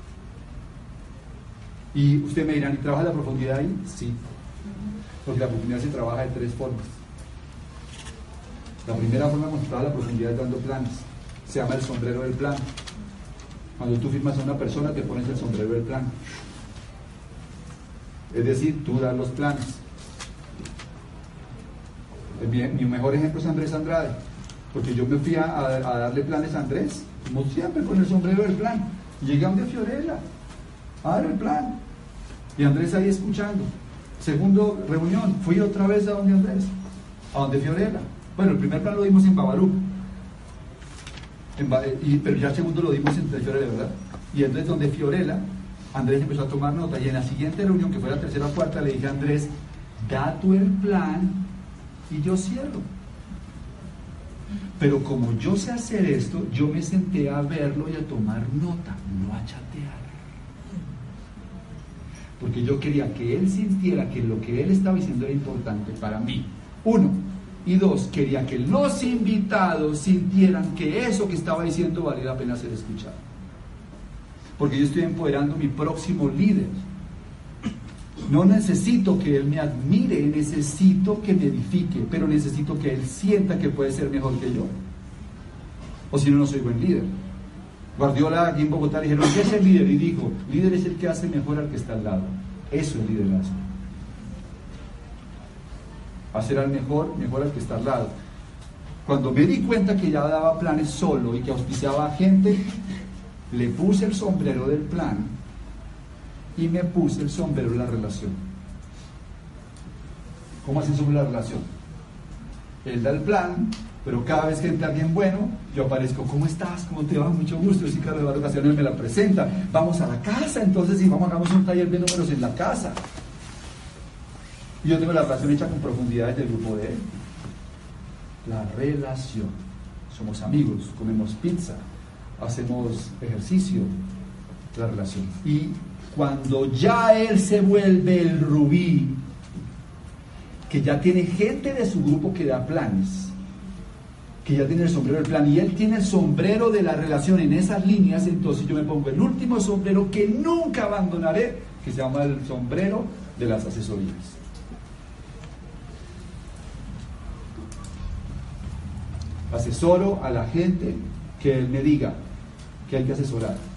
Y usted me dirá, ¿y trabaja la profundidad ahí? Sí. Porque la profundidad se trabaja de tres formas. La primera forma cuando trabaja la profundidad es dando planes. Se llama el sombrero del plan. Cuando tú firmas a una persona, te pones el sombrero del plan. Es decir, tú das los planes. Mi, mejor ejemplo es Andrés Andrade, porque yo me fui a, darle planes a Andrés, como siempre con el sombrero del plan. Llegué a donde Fiorella a dar el plan. Y Andrés ahí escuchando. Segundo reunión, fui otra vez a donde Andrés, a donde Fiorella. Bueno, el primer plan lo dimos en Babarú, pero ya el segundo lo dimos en Fiorella, ¿verdad? Y entonces donde Fiorella Andrés empezó a tomar nota y en la siguiente reunión, que fue la tercera o cuarta, le dije a Andrés, da tú el plan y yo cierro. Pero como yo sé hacer esto, yo me senté a verlo y a tomar nota, no a chatear. Porque yo quería que él sintiera que lo que él estaba diciendo era importante para mí. Uno. Y dos, quería que los invitados sintieran que eso que estaba diciendo valía la pena ser escuchado porque yo estoy empoderando mi próximo líder. No necesito que él me admire, necesito que me edifique, pero necesito que él sienta que puede ser mejor que yo. O si no, no soy buen líder. Guardiola aquí en Bogotá le dijeron, ¿qué es el líder? Y dijo, líder es el que hace mejor al que está al lado. Eso es liderazgo. Hacer al mejor, mejor al que está al lado. Cuando me di cuenta que ya daba planes solo y que auspiciaba a gente, le puse el sombrero del plan y me puse el sombrero de la relación. ¿Cómo así sobre la relación? Él da el plan, pero cada vez que entra alguien bueno, yo aparezco, ¿cómo estás? ¿Cómo te va? Mucho gusto. Yo soy Carlos Eduardo Ocasiones, me la presenta. Vamos a la casa, entonces, y vamos, hagamos un taller de números en la casa. Y yo tengo la relación hecha con profundidad del grupo de él. La relación. Somos amigos, comemos pizza, hacemos ejercicio, la relación. Y cuando ya él se vuelve el rubí, que ya tiene gente de su grupo que da planes, que ya tiene el sombrero del plan, y él tiene el sombrero de la relación en esas líneas, entonces yo me pongo el último sombrero que nunca abandonaré, que se llama el sombrero de las asesorías. Asesoro a la gente que él me diga, que hay que asesorar.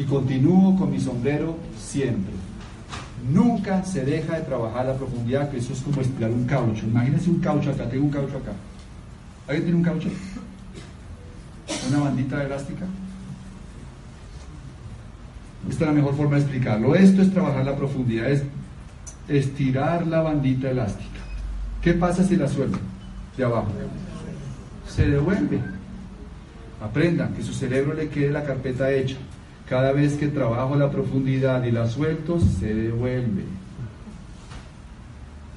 Y continúo con mi sombrero siempre. Nunca se deja de trabajar la profundidad, que eso es como estirar un caucho. Imagínense un caucho acá, tengo un caucho acá. ¿Alguien tiene un caucho? ¿Una bandita elástica? Esta es la mejor forma de explicarlo. Esto es trabajar la profundidad, es estirar la bandita elástica. ¿Qué pasa si la suelto de abajo? se devuelve. Aprendan que su cerebro le quede la carpeta hecha. Cada vez que trabajo la profundidad y la suelto, se devuelve.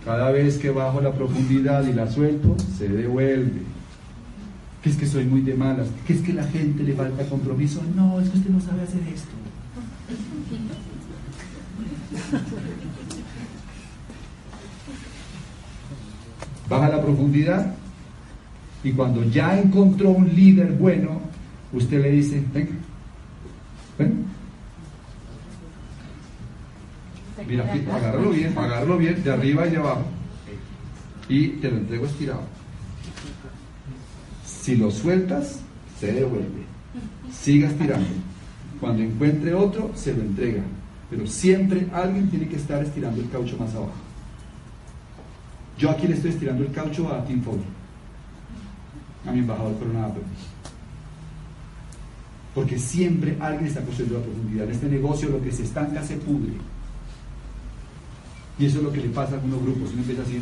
Cada vez que bajo la profundidad y la suelto, se devuelve. Que es que soy muy de malas, que es que la gente le falta compromiso. No, es que usted no sabe hacer esto. Baja la profundidad, y cuando ya encontró un líder bueno, usted le dice, venga, ven. Mira, agárralo bien, agárralo bien, de arriba y de abajo. Y te lo entrego estirado. Si lo sueltas, se devuelve. Siga estirando. Cuando encuentre otro, se lo entrega. pero siempre alguien tiene que estar estirando el caucho más abajo. Yo aquí le estoy estirando el caucho a Tim Foley, a mi embajador Coronado. Porque siempre alguien está construyendo la profundidad. En este negocio lo que se estanca se pudre. Y eso es lo que le pasa a algunos grupos. Uno empieza a decir,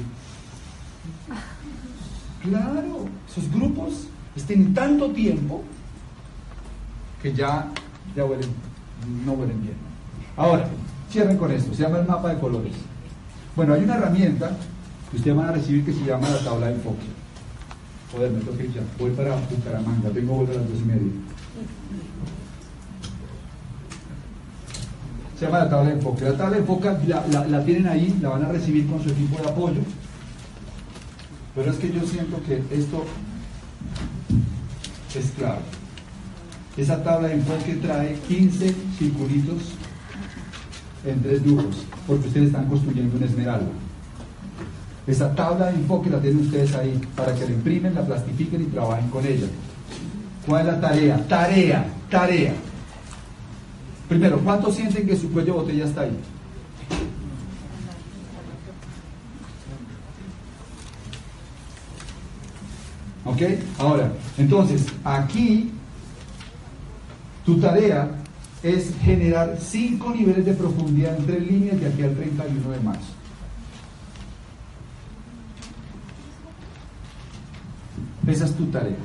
claro, esos grupos tienen tanto tiempo que ya, ya huelen, no huelen bien. Ahora, cierren con esto, se llama el mapa de colores. Bueno, hay una herramienta que ustedes van a recibir que se llama la tabla de enfoque. Joder, me toca ya. Voy para Bucaramanga, tengo vuelta a las dos y media. Se llama la tabla de enfoque. La tabla de enfoque la, tienen ahí, la van a recibir con su equipo de apoyo. Pero es que yo siento que esto es claro. Esa tabla de enfoque trae 15 circulitos en tres dibujos, porque ustedes están construyendo una esmeralda. Esa tabla de enfoque la tienen ustedes ahí para que la imprimen, la plastifiquen y trabajen con ella. ¿Cuál es la tarea? Tarea, tarea. Primero, ¿cuántos sienten que su cuello de botella está ahí? ¿Ok? Ahora, entonces, aquí tu tarea es generar cinco niveles de profundidad en tres líneas de aquí al 31 de marzo. Esa es tu tarea.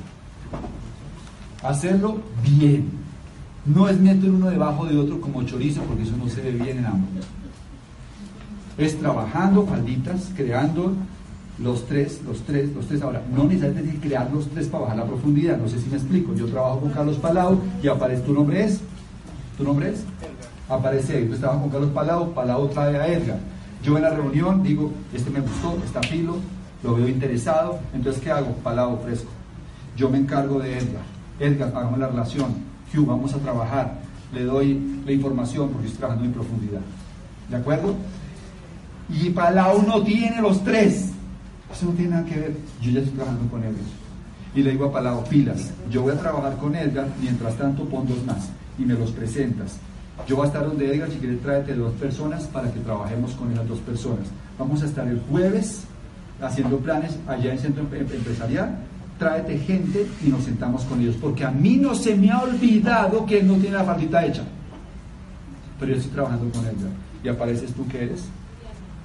Hacerlo bien. No es meter uno debajo de otro como chorizo, porque eso no se ve bien en ambos. Es trabajando falditas, creando los tres, los tres, los tres. Ahora, no necesariamente crear los tres para bajar la profundidad. No sé si me explico. Yo trabajo con Carlos Palau y aparece tu nombre es. ¿Tu nombre es? Aparece ahí. Entonces trabajo con Carlos Palau, Palau trae a Edgar. Yo en la reunión digo, este me gustó, está filo, lo veo interesado. Entonces, ¿qué hago? Palau fresco. Yo me encargo de Edgar. Edgar, hagamos la relación. Hugh, vamos a trabajar. Le doy la información porque estoy trabajando en profundidad. ¿De acuerdo? Y Palau no tiene los tres. Eso no tiene nada que ver. Yo ya estoy trabajando con Edgar. Y le digo a Palau, pilas, yo voy a trabajar con Edgar, mientras tanto pon dos más y me los presentas. Yo voy a estar donde Edgar, si quieres tráete dos personas para que trabajemos con esas dos personas. Vamos a estar el jueves haciendo planes allá en Centro Empresarial. Tráete gente y nos sentamos con ellos, porque a mí no se me ha olvidado que él no tiene la faldita hecha. Pero yo estoy trabajando con Edgar. Y apareces tú que eres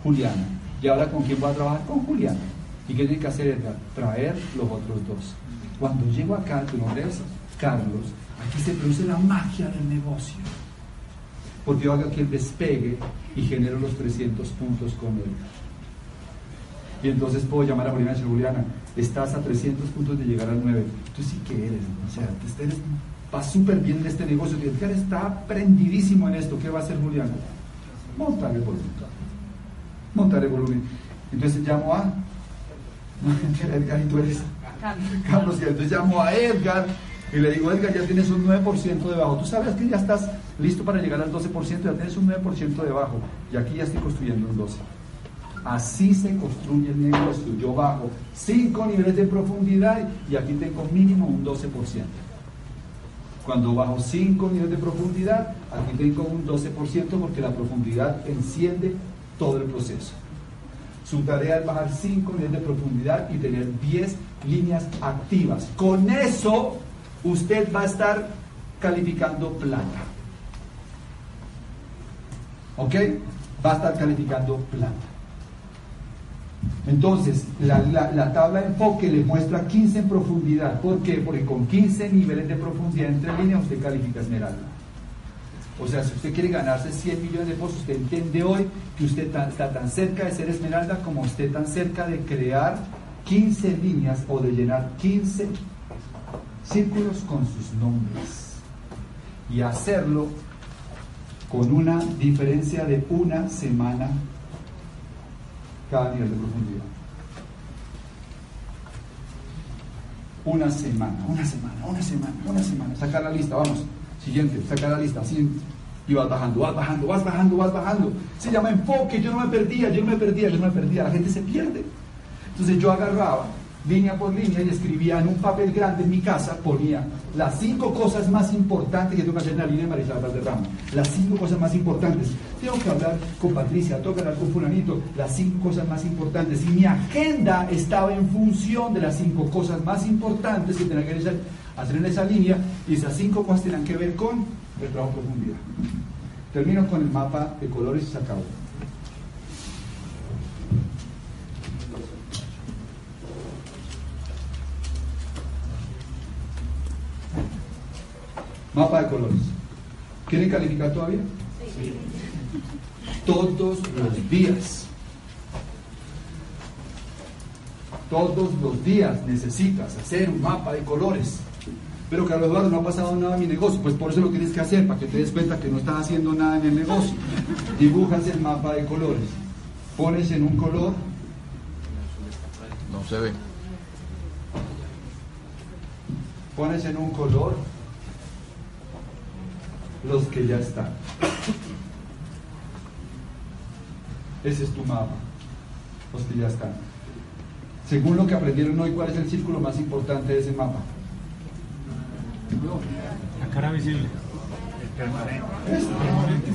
Juliana. ¿Y ahora con quién voy a trabajar? Con Juliana. ¿Y qué tiene que hacer Edgar? Traer los otros dos. Cuando llego acá, tu nombre es Carlos, aquí se produce la magia del negocio. Porque yo hago aquí el despegue y genero los 300 puntos con él. Y entonces puedo llamar a Juliana y decir, Juliana, estás a 300 puntos de llegar al 9. Tú sí que eres, o sea, te vas súper bien en este negocio. Edgar está prendidísimo en esto. ¿Qué va a hacer Juliana? Montar el volumen. Montar el volumen. Entonces llamo a <laughs> Edgar y tú eres Carlos. Y entonces llamo a Edgar y le digo, Edgar, ya tienes un 9% debajo. Tú sabes que ya estás listo para llegar al 12%, ya tienes un 9% debajo. Y aquí ya estoy construyendo un 12%. Así se construye el negocio. Yo bajo 5 niveles de profundidad y aquí tengo mínimo un 12%. Cuando bajo 5 niveles de profundidad, aquí tengo un 12% porque la profundidad enciende todo el proceso. Su tarea es bajar 5 niveles de profundidad y tener 10 líneas activas. Con eso usted va a estar calificando plata. ¿Ok? Va a estar calificando plata. Entonces, la, tabla de enfoque le muestra 15 en profundidad. ¿Por qué? Porque con 15 niveles de profundidad entre líneas usted califica esmeralda. O sea, si usted quiere ganarse 100 millones de pesos, usted entiende hoy que usted está tan cerca de ser esmeralda como usted tan cerca de crear 15 líneas o de llenar 15 círculos con sus nombres. Y hacerlo con una diferencia de una semana cada nivel de profundidad. Una semana, una semana, una semana, una semana. Sacar la lista, vamos. Siguiente, sacar la lista, siguiente. Y vas bajando, vas bajando, vas bajando, vas bajando. Se llama enfoque, yo no me perdía, yo no me perdía, yo no me perdía. La gente se pierde. Entonces yo agarraba línea por línea y escribía en un papel grande en mi casa, ponía las cinco cosas más importantes que tengo que hacer en la línea de Marisabel Valderrama. Las cinco cosas más importantes. Tengo que hablar con Patricia, tengo que hablar con Fulanito, las cinco cosas más importantes. Y mi agenda estaba en función de las cinco cosas más importantes que tenía que hacer en esa línea y esas cinco cosas tenían que ver con el trabajo profundidad. Termino con el mapa de colores y se acabó. Mapa de colores. ¿Quieren calificar todavía? Sí. Todos los días. Todos los días necesitas hacer un mapa de colores. Pero Carlos Eduardo no ha pasado nada en mi negocio, pues por eso lo tienes que hacer, para que te des cuenta que no estás haciendo nada en el negocio. Dibujas el mapa de colores. Pones en un color. No se ve. Pones en un color los que ya están. Ese es tu mapa, los que ya están. Según lo que aprendieron hoy, ¿cuál es el círculo más importante de ese mapa? La cara visible. El permanente.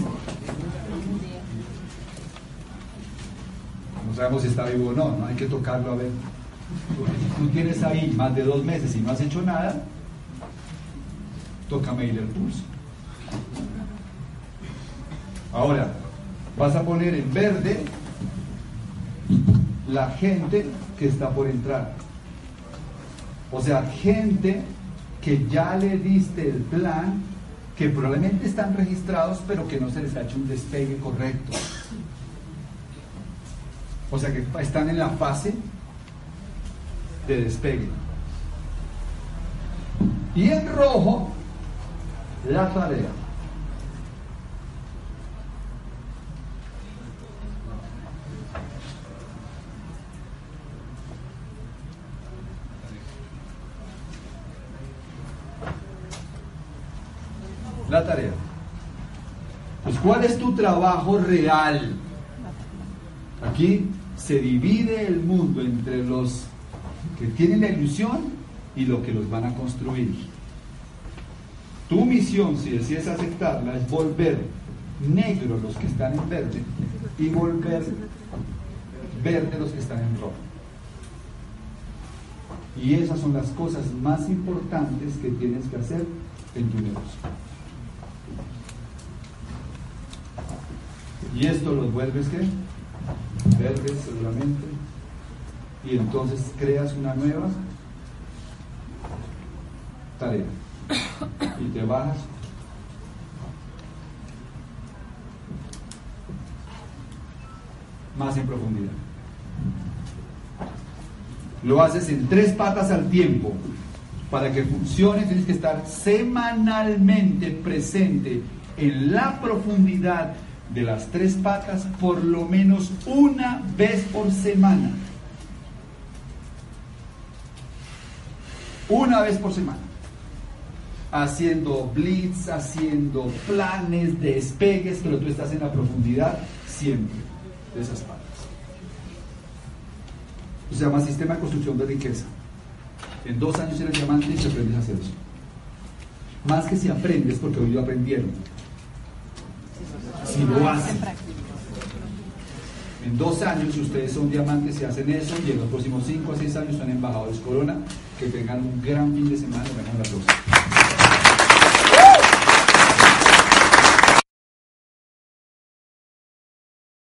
No sabemos si está vivo o no, no hay que tocarlo a ver. Tú tienes ahí más de dos meses y no has hecho nada, toca medir el pulso. Ahora, vas a poner en verde la gente que está por entrar. O sea, gente que ya le diste el plan, que probablemente están registrados, pero que no se les ha hecho un despegue correcto. O sea, que están en la fase de despegue. Y en rojo, la tarea. La tarea. Pues, ¿cuál es tu trabajo real? Aquí se divide el mundo entre los que tienen la ilusión y los que los van a construir. Tu misión, si decides aceptarla, es volver negro los que están en verde y volver verde los que están en rojo. Y esas son las cosas más importantes que tienes que hacer en tu negocio. Y esto los vuelves qué? Verdes seguramente. Y entonces creas una nueva tarea <coughs> y te bajas. Más en profundidad. Lo haces en tres patas al tiempo. Para que funcione tienes que estar semanalmente presente en la profundidad de las tres patas por lo menos una vez por semana. Una vez por semana haciendo blitz, haciendo planes, despegues, pero tú estás en la profundidad siempre de esas partes. Se llama sistema de construcción de riqueza. En dos años eres diamante y aprendes a hacer eso. Más que si aprendes, porque hoy lo aprendieron. Si lo hacen. En dos años, si ustedes son diamantes y hacen eso, y en los próximos cinco a seis años son embajadores Corona, que tengan un gran fin de semana y la próxima.